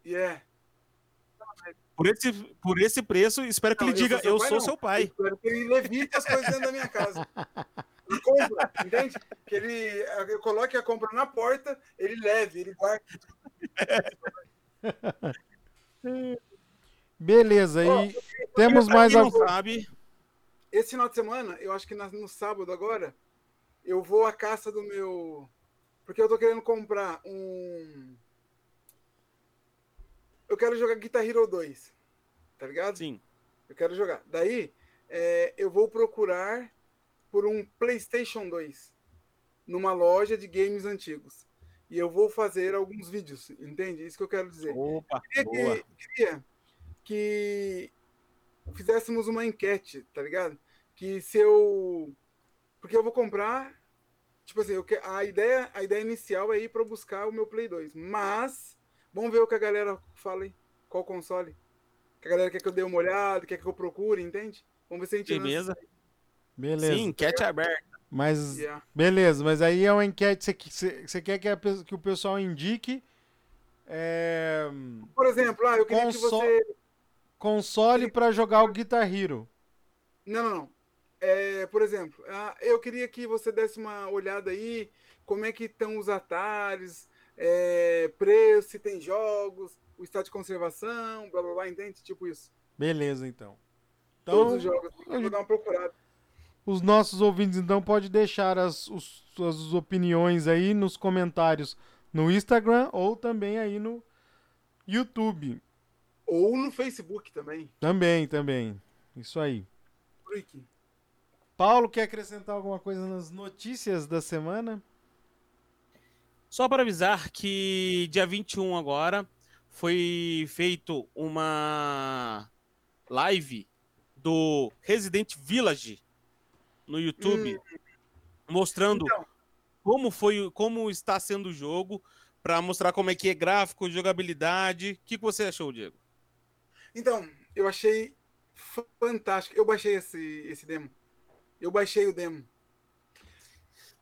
E é. Por esse, por esse preço, espero que Não, ele diga, seu eu pai, sou seu pai. Eu espero que ele levite as coisas dentro da minha casa. E compra, entende? Que ele eu coloque a compra na porta, ele leve, ele guarde. Beleza, Ó, e temos mais algum. sabe, Esse final de semana, eu acho que no sábado agora, eu vou à caça do meu. Porque eu tô querendo comprar um. Eu quero jogar Guitar Hero 2. Tá ligado? sim. Eu quero jogar. Daí, é, eu vou procurar por um PlayStation 2 numa loja de games antigos. E eu vou fazer alguns vídeos, entende? Isso que eu quero dizer. Opa, queria boa. que, queria que fizéssemos uma enquete, tá ligado? Que se eu. Porque eu vou comprar. Tipo assim, eu que- a, ideia, a ideia inicial é ir para buscar o meu Play 2. Mas, vamos ver o que a galera fala aí. Qual console? Que a galera quer que eu dê uma olhada, quer que eu procure, entende? Vamos ver se a gente isso Beleza. Sim, enquete aberta. Mas. Yeah. beleza, mas aí é uma enquete você, quer que, a que o pessoal indique é, Por exemplo, ah, eu queria Conso- que você. console pra jogar o Guitar Hero. Não, não, não. É, por exemplo, ah, eu queria que você desse uma olhada aí, como é que estão os atalhos, é, preço, se tem jogos, o estado de conservação, blá blá blá, entende? Tipo isso. Beleza, então. Todos Então, os jogos. Eu vou dar uma procurada. os nossos ouvintes então pode deixar as, os- suas opiniões aí nos comentários no Instagram ou também aí no YouTube. Ou no Facebook também. Também, também. Isso aí. Paulo, quer acrescentar alguma coisa nas notícias da semana? Só para avisar que dia 21 agora foi feito uma live do Resident Village no YouTube mostrando Então. como foi, como está sendo o jogo, para mostrar como é que é gráfico, jogabilidade. O que que você achou, Diego? Então, eu achei fantástico. Eu baixei esse, esse demo. Eu baixei o demo.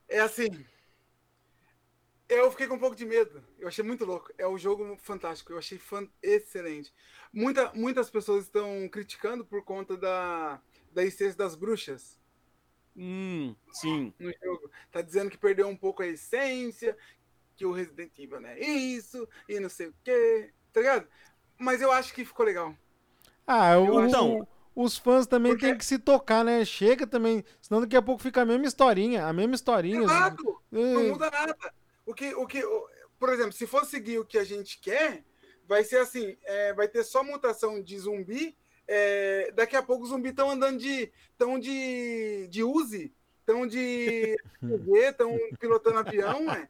É assim. Eu fiquei com um pouco de medo. Eu achei muito louco. É um jogo fantástico. Eu achei fan excelente. Muita, muitas pessoas estão criticando por conta da, da essência das bruxas Hum, sim. no jogo. Tá dizendo que perdeu um pouco a essência, que o Resident Evil não é isso, e não sei o quê. Tá ligado? Mas eu acho que ficou legal. Ah, o, Então- os fãs também Porque- têm que se tocar, né? Chega também, senão daqui a pouco fica a mesma historinha, a mesma historinha. Exato! Não É, muda nada. O que, o que, por exemplo, se for seguir o que a gente quer, vai ser assim: é, vai ter só mutação de zumbi. é, daqui a pouco os zumbis estão andando de. estão de. de Uzi, estão de. estão pilotando avião, ué.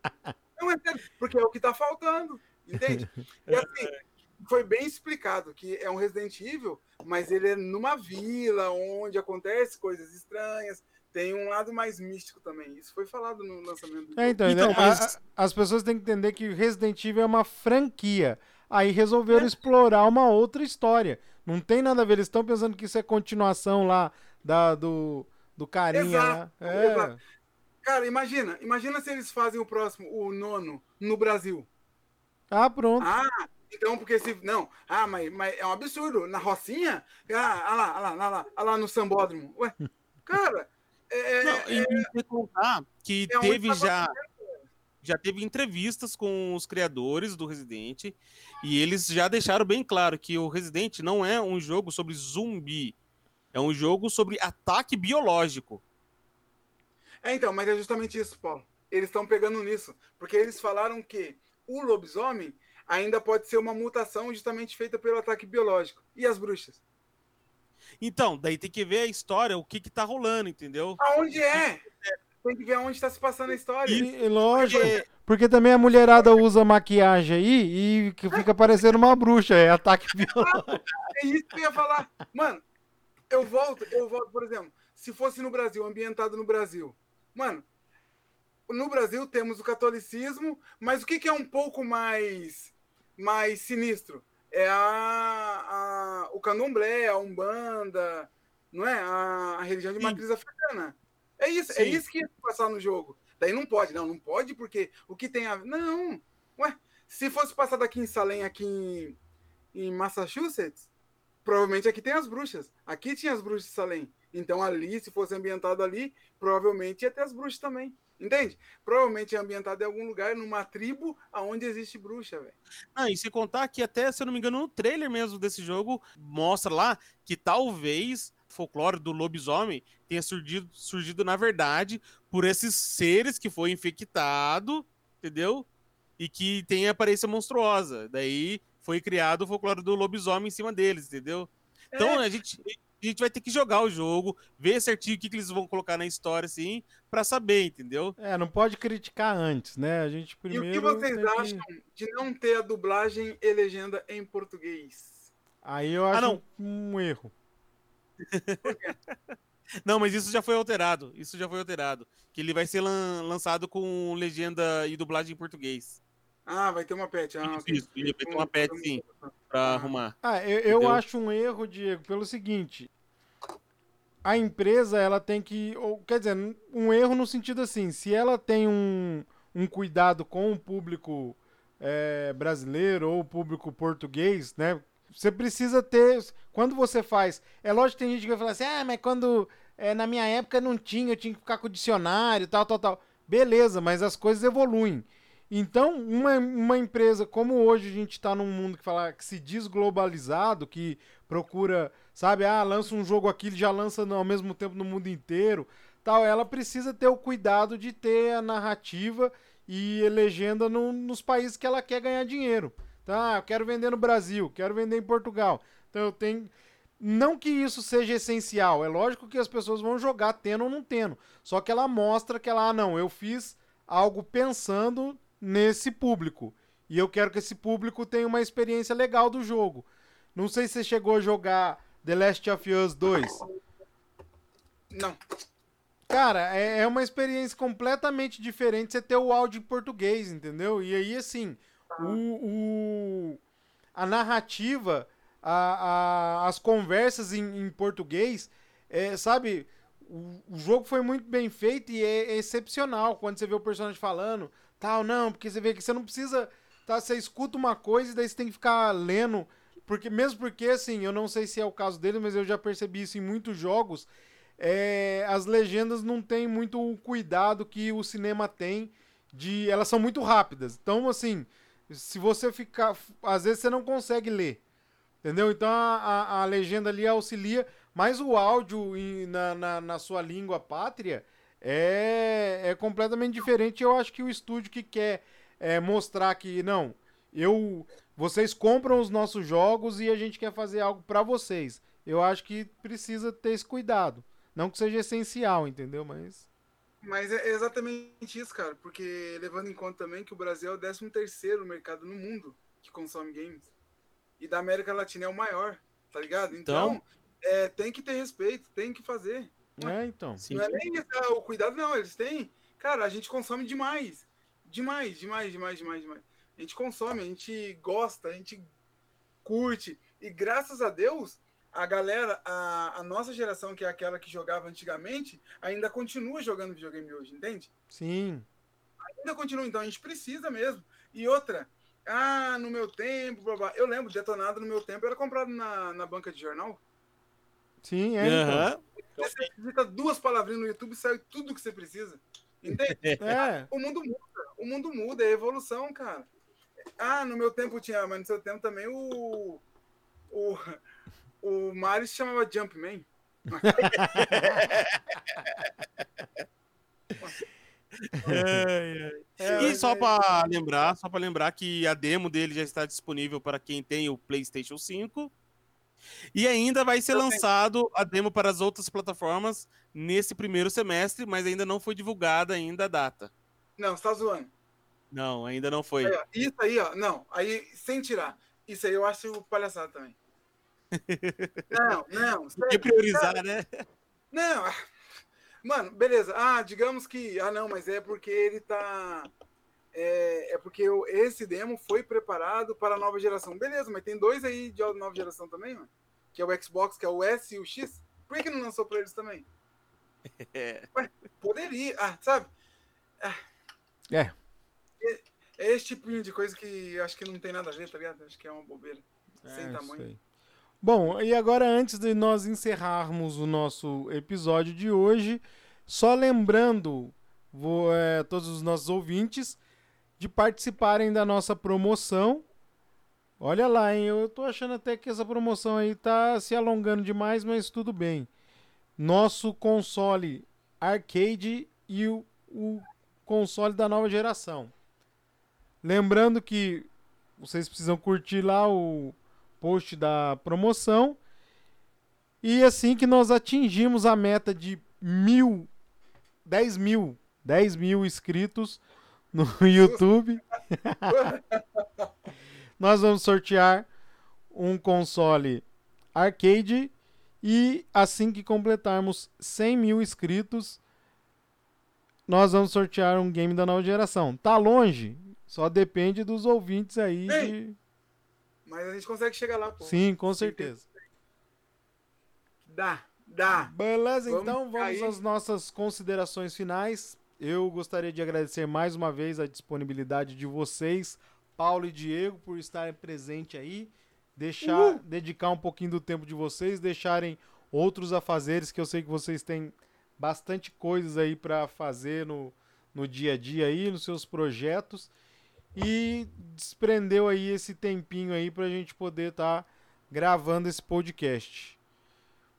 Não é sério, porque é o que tá faltando, entende? E assim, foi bem explicado que é um Resident Evil, mas ele é numa vila onde acontece coisas estranhas. Tem um lado mais místico também. Isso foi falado no lançamento do É, então, Então, né, mas- a- a- as pessoas têm que entender que Resident Evil é uma franquia. Aí resolveram É. explorar uma outra história. Não tem nada a ver, eles estão pensando que isso é continuação lá da, do, do carinha Exato, lá. É. exato. Cara, imagina, imagina se eles fazem o próximo, o nono, no Brasil. Ah, pronto. Ah, então porque se. Não, ah, mas, mas é um absurdo. Na Rocinha? Ah, ah lá, ah lá, ah lá, ah lá no Sambódromo. Ué, cara, é, Não, e sem contar que é teve já, já teve entrevistas com os criadores do Resident e eles já deixaram bem claro que o Resident não é um jogo sobre zumbi, é um jogo sobre ataque biológico. É, então, mas é justamente isso, Paulo. Eles estão pegando nisso. Porque eles falaram que o lobisomem ainda pode ser uma mutação justamente feita pelo ataque biológico. E as bruxas? Então, daí tem que ver a história, o que que tá rolando, entendeu? Aonde é? Tem que ver aonde está se passando a história. E, e lógico, Porque- porque também a mulherada usa maquiagem aí e que fica parecendo uma bruxa, é ataque biológico. É isso que eu ia falar. Mano, eu volto, eu volto, por exemplo, se fosse no Brasil, ambientado no Brasil. Mano, no Brasil temos o catolicismo, mas o que, que é um pouco mais, mais sinistro? É a, a- o candomblé, a umbanda, não é? A, a religião de Sim. matriz africana. É isso, é Sim. isso que ia passar no jogo. Daí não pode, não, não pode porque o que tem a Não, ué, se fosse passado aqui em Salem, aqui em, em Massachusetts, provavelmente aqui tem as bruxas. Aqui tinha as bruxas de Salem. Então ali, se fosse ambientado ali, provavelmente ia ter as bruxas também. Entende? Provavelmente é ambientado em algum lugar, numa tribo onde existe bruxa, velho. Ah, e se contar que até, se eu não me engano, no trailer mesmo desse jogo, mostra lá que talvez o folclore do lobisomem tenha surgido, surgido, na verdade, por esses seres que foi infectado, entendeu? E que tem aparência monstruosa. Daí foi criado o folclore do lobisomem em cima deles, entendeu? Então a gente. A gente vai ter que jogar o jogo, ver certinho o que, que eles vão colocar na história, assim, pra saber, entendeu? É, não pode criticar antes, né? A gente E primeiro. o que vocês que- acham de não ter a dublagem e legenda em português? Aí eu acho não. um, um erro. Não, mas isso já foi alterado. Isso já foi alterado. Que ele vai ser lan- lançado com legenda e dublagem em português. Ah, vai ter uma patch. Ah, Isso, isso, vai ter uma patch, sim. Pra Ah. arrumar. Ah, eu, eu acho um erro, Diego, pelo seguinte. A empresa, ela tem que. Ou, quer dizer, um erro no sentido assim, se ela tem um, um cuidado com o público é, brasileiro ou o público português, né? Você precisa ter. Quando você faz. É lógico que tem gente que vai falar assim, ah, mas quando. é, na minha época não tinha, eu tinha que ficar com o dicionário, tal, tal, tal. Beleza, mas as coisas evoluem. Então, uma, uma empresa, como hoje a gente está num mundo que fala que se diz globalizado, que procura, sabe, ah, lança um jogo aqui, ele já lança ao mesmo tempo no mundo inteiro, tal, ela precisa ter o cuidado de ter a narrativa e legenda no- nos países que ela quer ganhar dinheiro. Tá, eu quero vender no Brasil, quero vender em Portugal. Então eu tenho. Não que isso seja essencial, é lógico que as pessoas vão jogar tendo ou não tendo. Só que ela mostra que ela, ah, não, eu fiz algo pensando nesse público. E eu quero que esse público tenha uma experiência legal do jogo. Não sei se você chegou a jogar The Last of Us 2. Não. Cara, é, é uma experiência completamente diferente você ter o áudio em português, entendeu? E aí, assim, o, o- a narrativa, a- a- as conversas em, em português, é, sabe? O, o jogo foi muito bem feito e é, é excepcional quando você vê o personagem falando, tal, não, porque você vê que você não precisa, tá? Você escuta uma coisa e daí você tem que ficar lendo, porque mesmo porque, assim, eu não sei se é o caso dele, mas eu já percebi isso em muitos jogos, é, as legendas não têm muito o cuidado que o cinema tem de. Elas são muito rápidas. Então, assim, se você ficar. Às vezes você não consegue ler. Entendeu? Então a, a, a legenda ali auxilia, mas o áudio na, na, na sua língua pátria é, é completamente diferente. Eu acho que o estúdio que quer é, mostrar que, não, eu. Vocês compram os nossos jogos e a gente quer fazer algo pra vocês. Eu acho que precisa ter esse cuidado. Não que seja essencial, entendeu? Mas. Mas é exatamente isso, cara. Porque levando em conta também que o Brasil é o 13 terceiro mercado no mundo que consome games. E da América Latina é o maior, tá ligado? Então, Então- é, tem que ter respeito, tem que fazer. É, então. Sim. Não é nem isso, ah, o cuidado, não. Eles têm. Cara, a gente consome demais. Demais, demais, demais, demais, demais. A gente consome, a gente gosta, a gente curte. E graças a Deus, a galera, a, a nossa geração, que é aquela que jogava antigamente, ainda continua jogando videogame hoje, entende? Sim. Ainda continua, então a gente precisa mesmo. E outra, ah, no meu tempo, blá, blá. eu lembro, detonado no meu tempo, era comprado na, na banca de jornal. Sim, é. então. Aham. Você digita duas palavrinhas no YouTube e sai tudo que você precisa. Entende? É. O mundo muda, o mundo muda, é evolução, cara. Ah, no meu tempo tinha, mas no seu tempo também o. O, o Mario se chamava Jumpman. É, e mas só é- pra lembrar, só para lembrar que a demo dele já está disponível para quem tem o PlayStation 5. E ainda vai ser lançado a demo para as outras plataformas nesse primeiro semestre, mas ainda não foi divulgada ainda a data. Não, você tá zoando. Não, ainda não foi. Isso aí, ó. Não, aí, sem tirar. Isso aí eu acho palhaçada também. Não, não. Por que priorizar, né? Não. ah, Mano, beleza. Ah, digamos que. Ah, não, mas é porque ele tá. É, é porque o- esse demo foi preparado para a nova geração. Beleza, mas tem dois aí de nova geração também, mano. Que é o Xbox, que é o S e o X. Por que, que não lançou pra eles também? É. Poderia. Ah, sabe? É. É esse tipinho de coisa que eu acho que não tem nada a ver, tá ligado? Acho que é uma bobeira. Sem É, tamanho. isso aí. Bom, e agora antes de nós encerrarmos o nosso episódio de hoje, só lembrando vou, é, todos os nossos ouvintes de participarem da nossa promoção. Olha lá, hein? Eu tô achando até que essa promoção aí tá se alongando demais, mas tudo bem. Nosso console arcade e o, o console da nova geração. Lembrando que vocês precisam curtir lá o post da promoção E assim que nós atingimos a meta de mil, 10 mil, 10 mil inscritos no YouTube, nós vamos sortear um console arcade e assim que completarmos 100 mil inscritos, nós vamos sortear um game da nova geração. Tá longe, só depende dos ouvintes aí. De... Mas a gente consegue chegar lá, pô. Sim, com certeza. Dá, dá. Beleza, Vamos então vamos aí. às nossas considerações finais. Eu gostaria de agradecer mais uma vez a disponibilidade de vocês, Paulo e Diego, por estarem presentes aí, deixar, dedicar um pouquinho do tempo de vocês, deixarem outros afazeres que eu sei que vocês têm bastante coisas aí para fazer no, no dia a dia aí, nos seus projetos e desprendeu aí esse tempinho aí pra gente poder estar gravando esse podcast.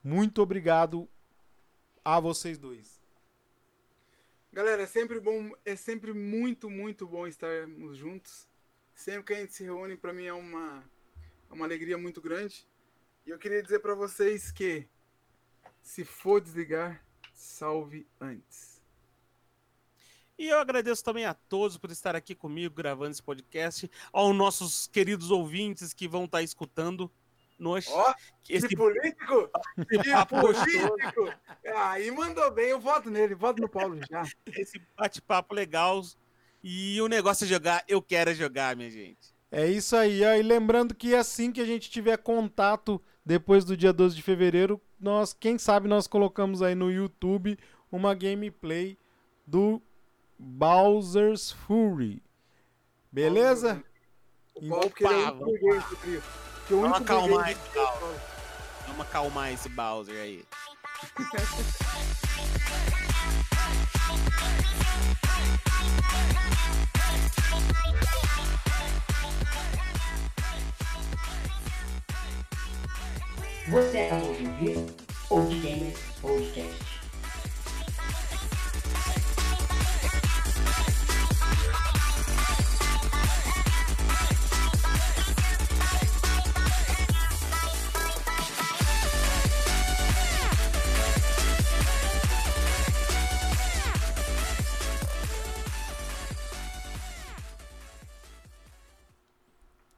Muito obrigado a vocês dois. Galera, é sempre bom, é sempre muito, muito bom estarmos juntos. Sempre que a gente se reúne, para mim é uma, é uma alegria muito grande. E eu queria dizer para vocês que, se for desligar, salve antes. E eu agradeço também a todos por estar aqui comigo gravando esse podcast, aos nossos queridos ouvintes que vão estar escutando. Nós, Ó, esse que político! Que papo político! Aí mandou bem, eu voto nele, voto no Paulo já. esse bate-papo legal. E o negócio é jogar, eu quero é jogar, minha gente. É isso aí. ó. E lembrando que assim que a gente tiver contato depois do dia 12 de fevereiro, nós, quem sabe, nós colocamos aí no YouTube uma gameplay do Bowser's Fury. Beleza? O Paulo, porque ele é. Que o Vamos acalmar esse é. Paulo. Vamos acalmar esse Bowser aí. Você acabou de ouvir Old Games Podcast.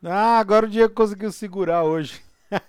Ah, agora o Diego conseguiu segurar hoje. Eu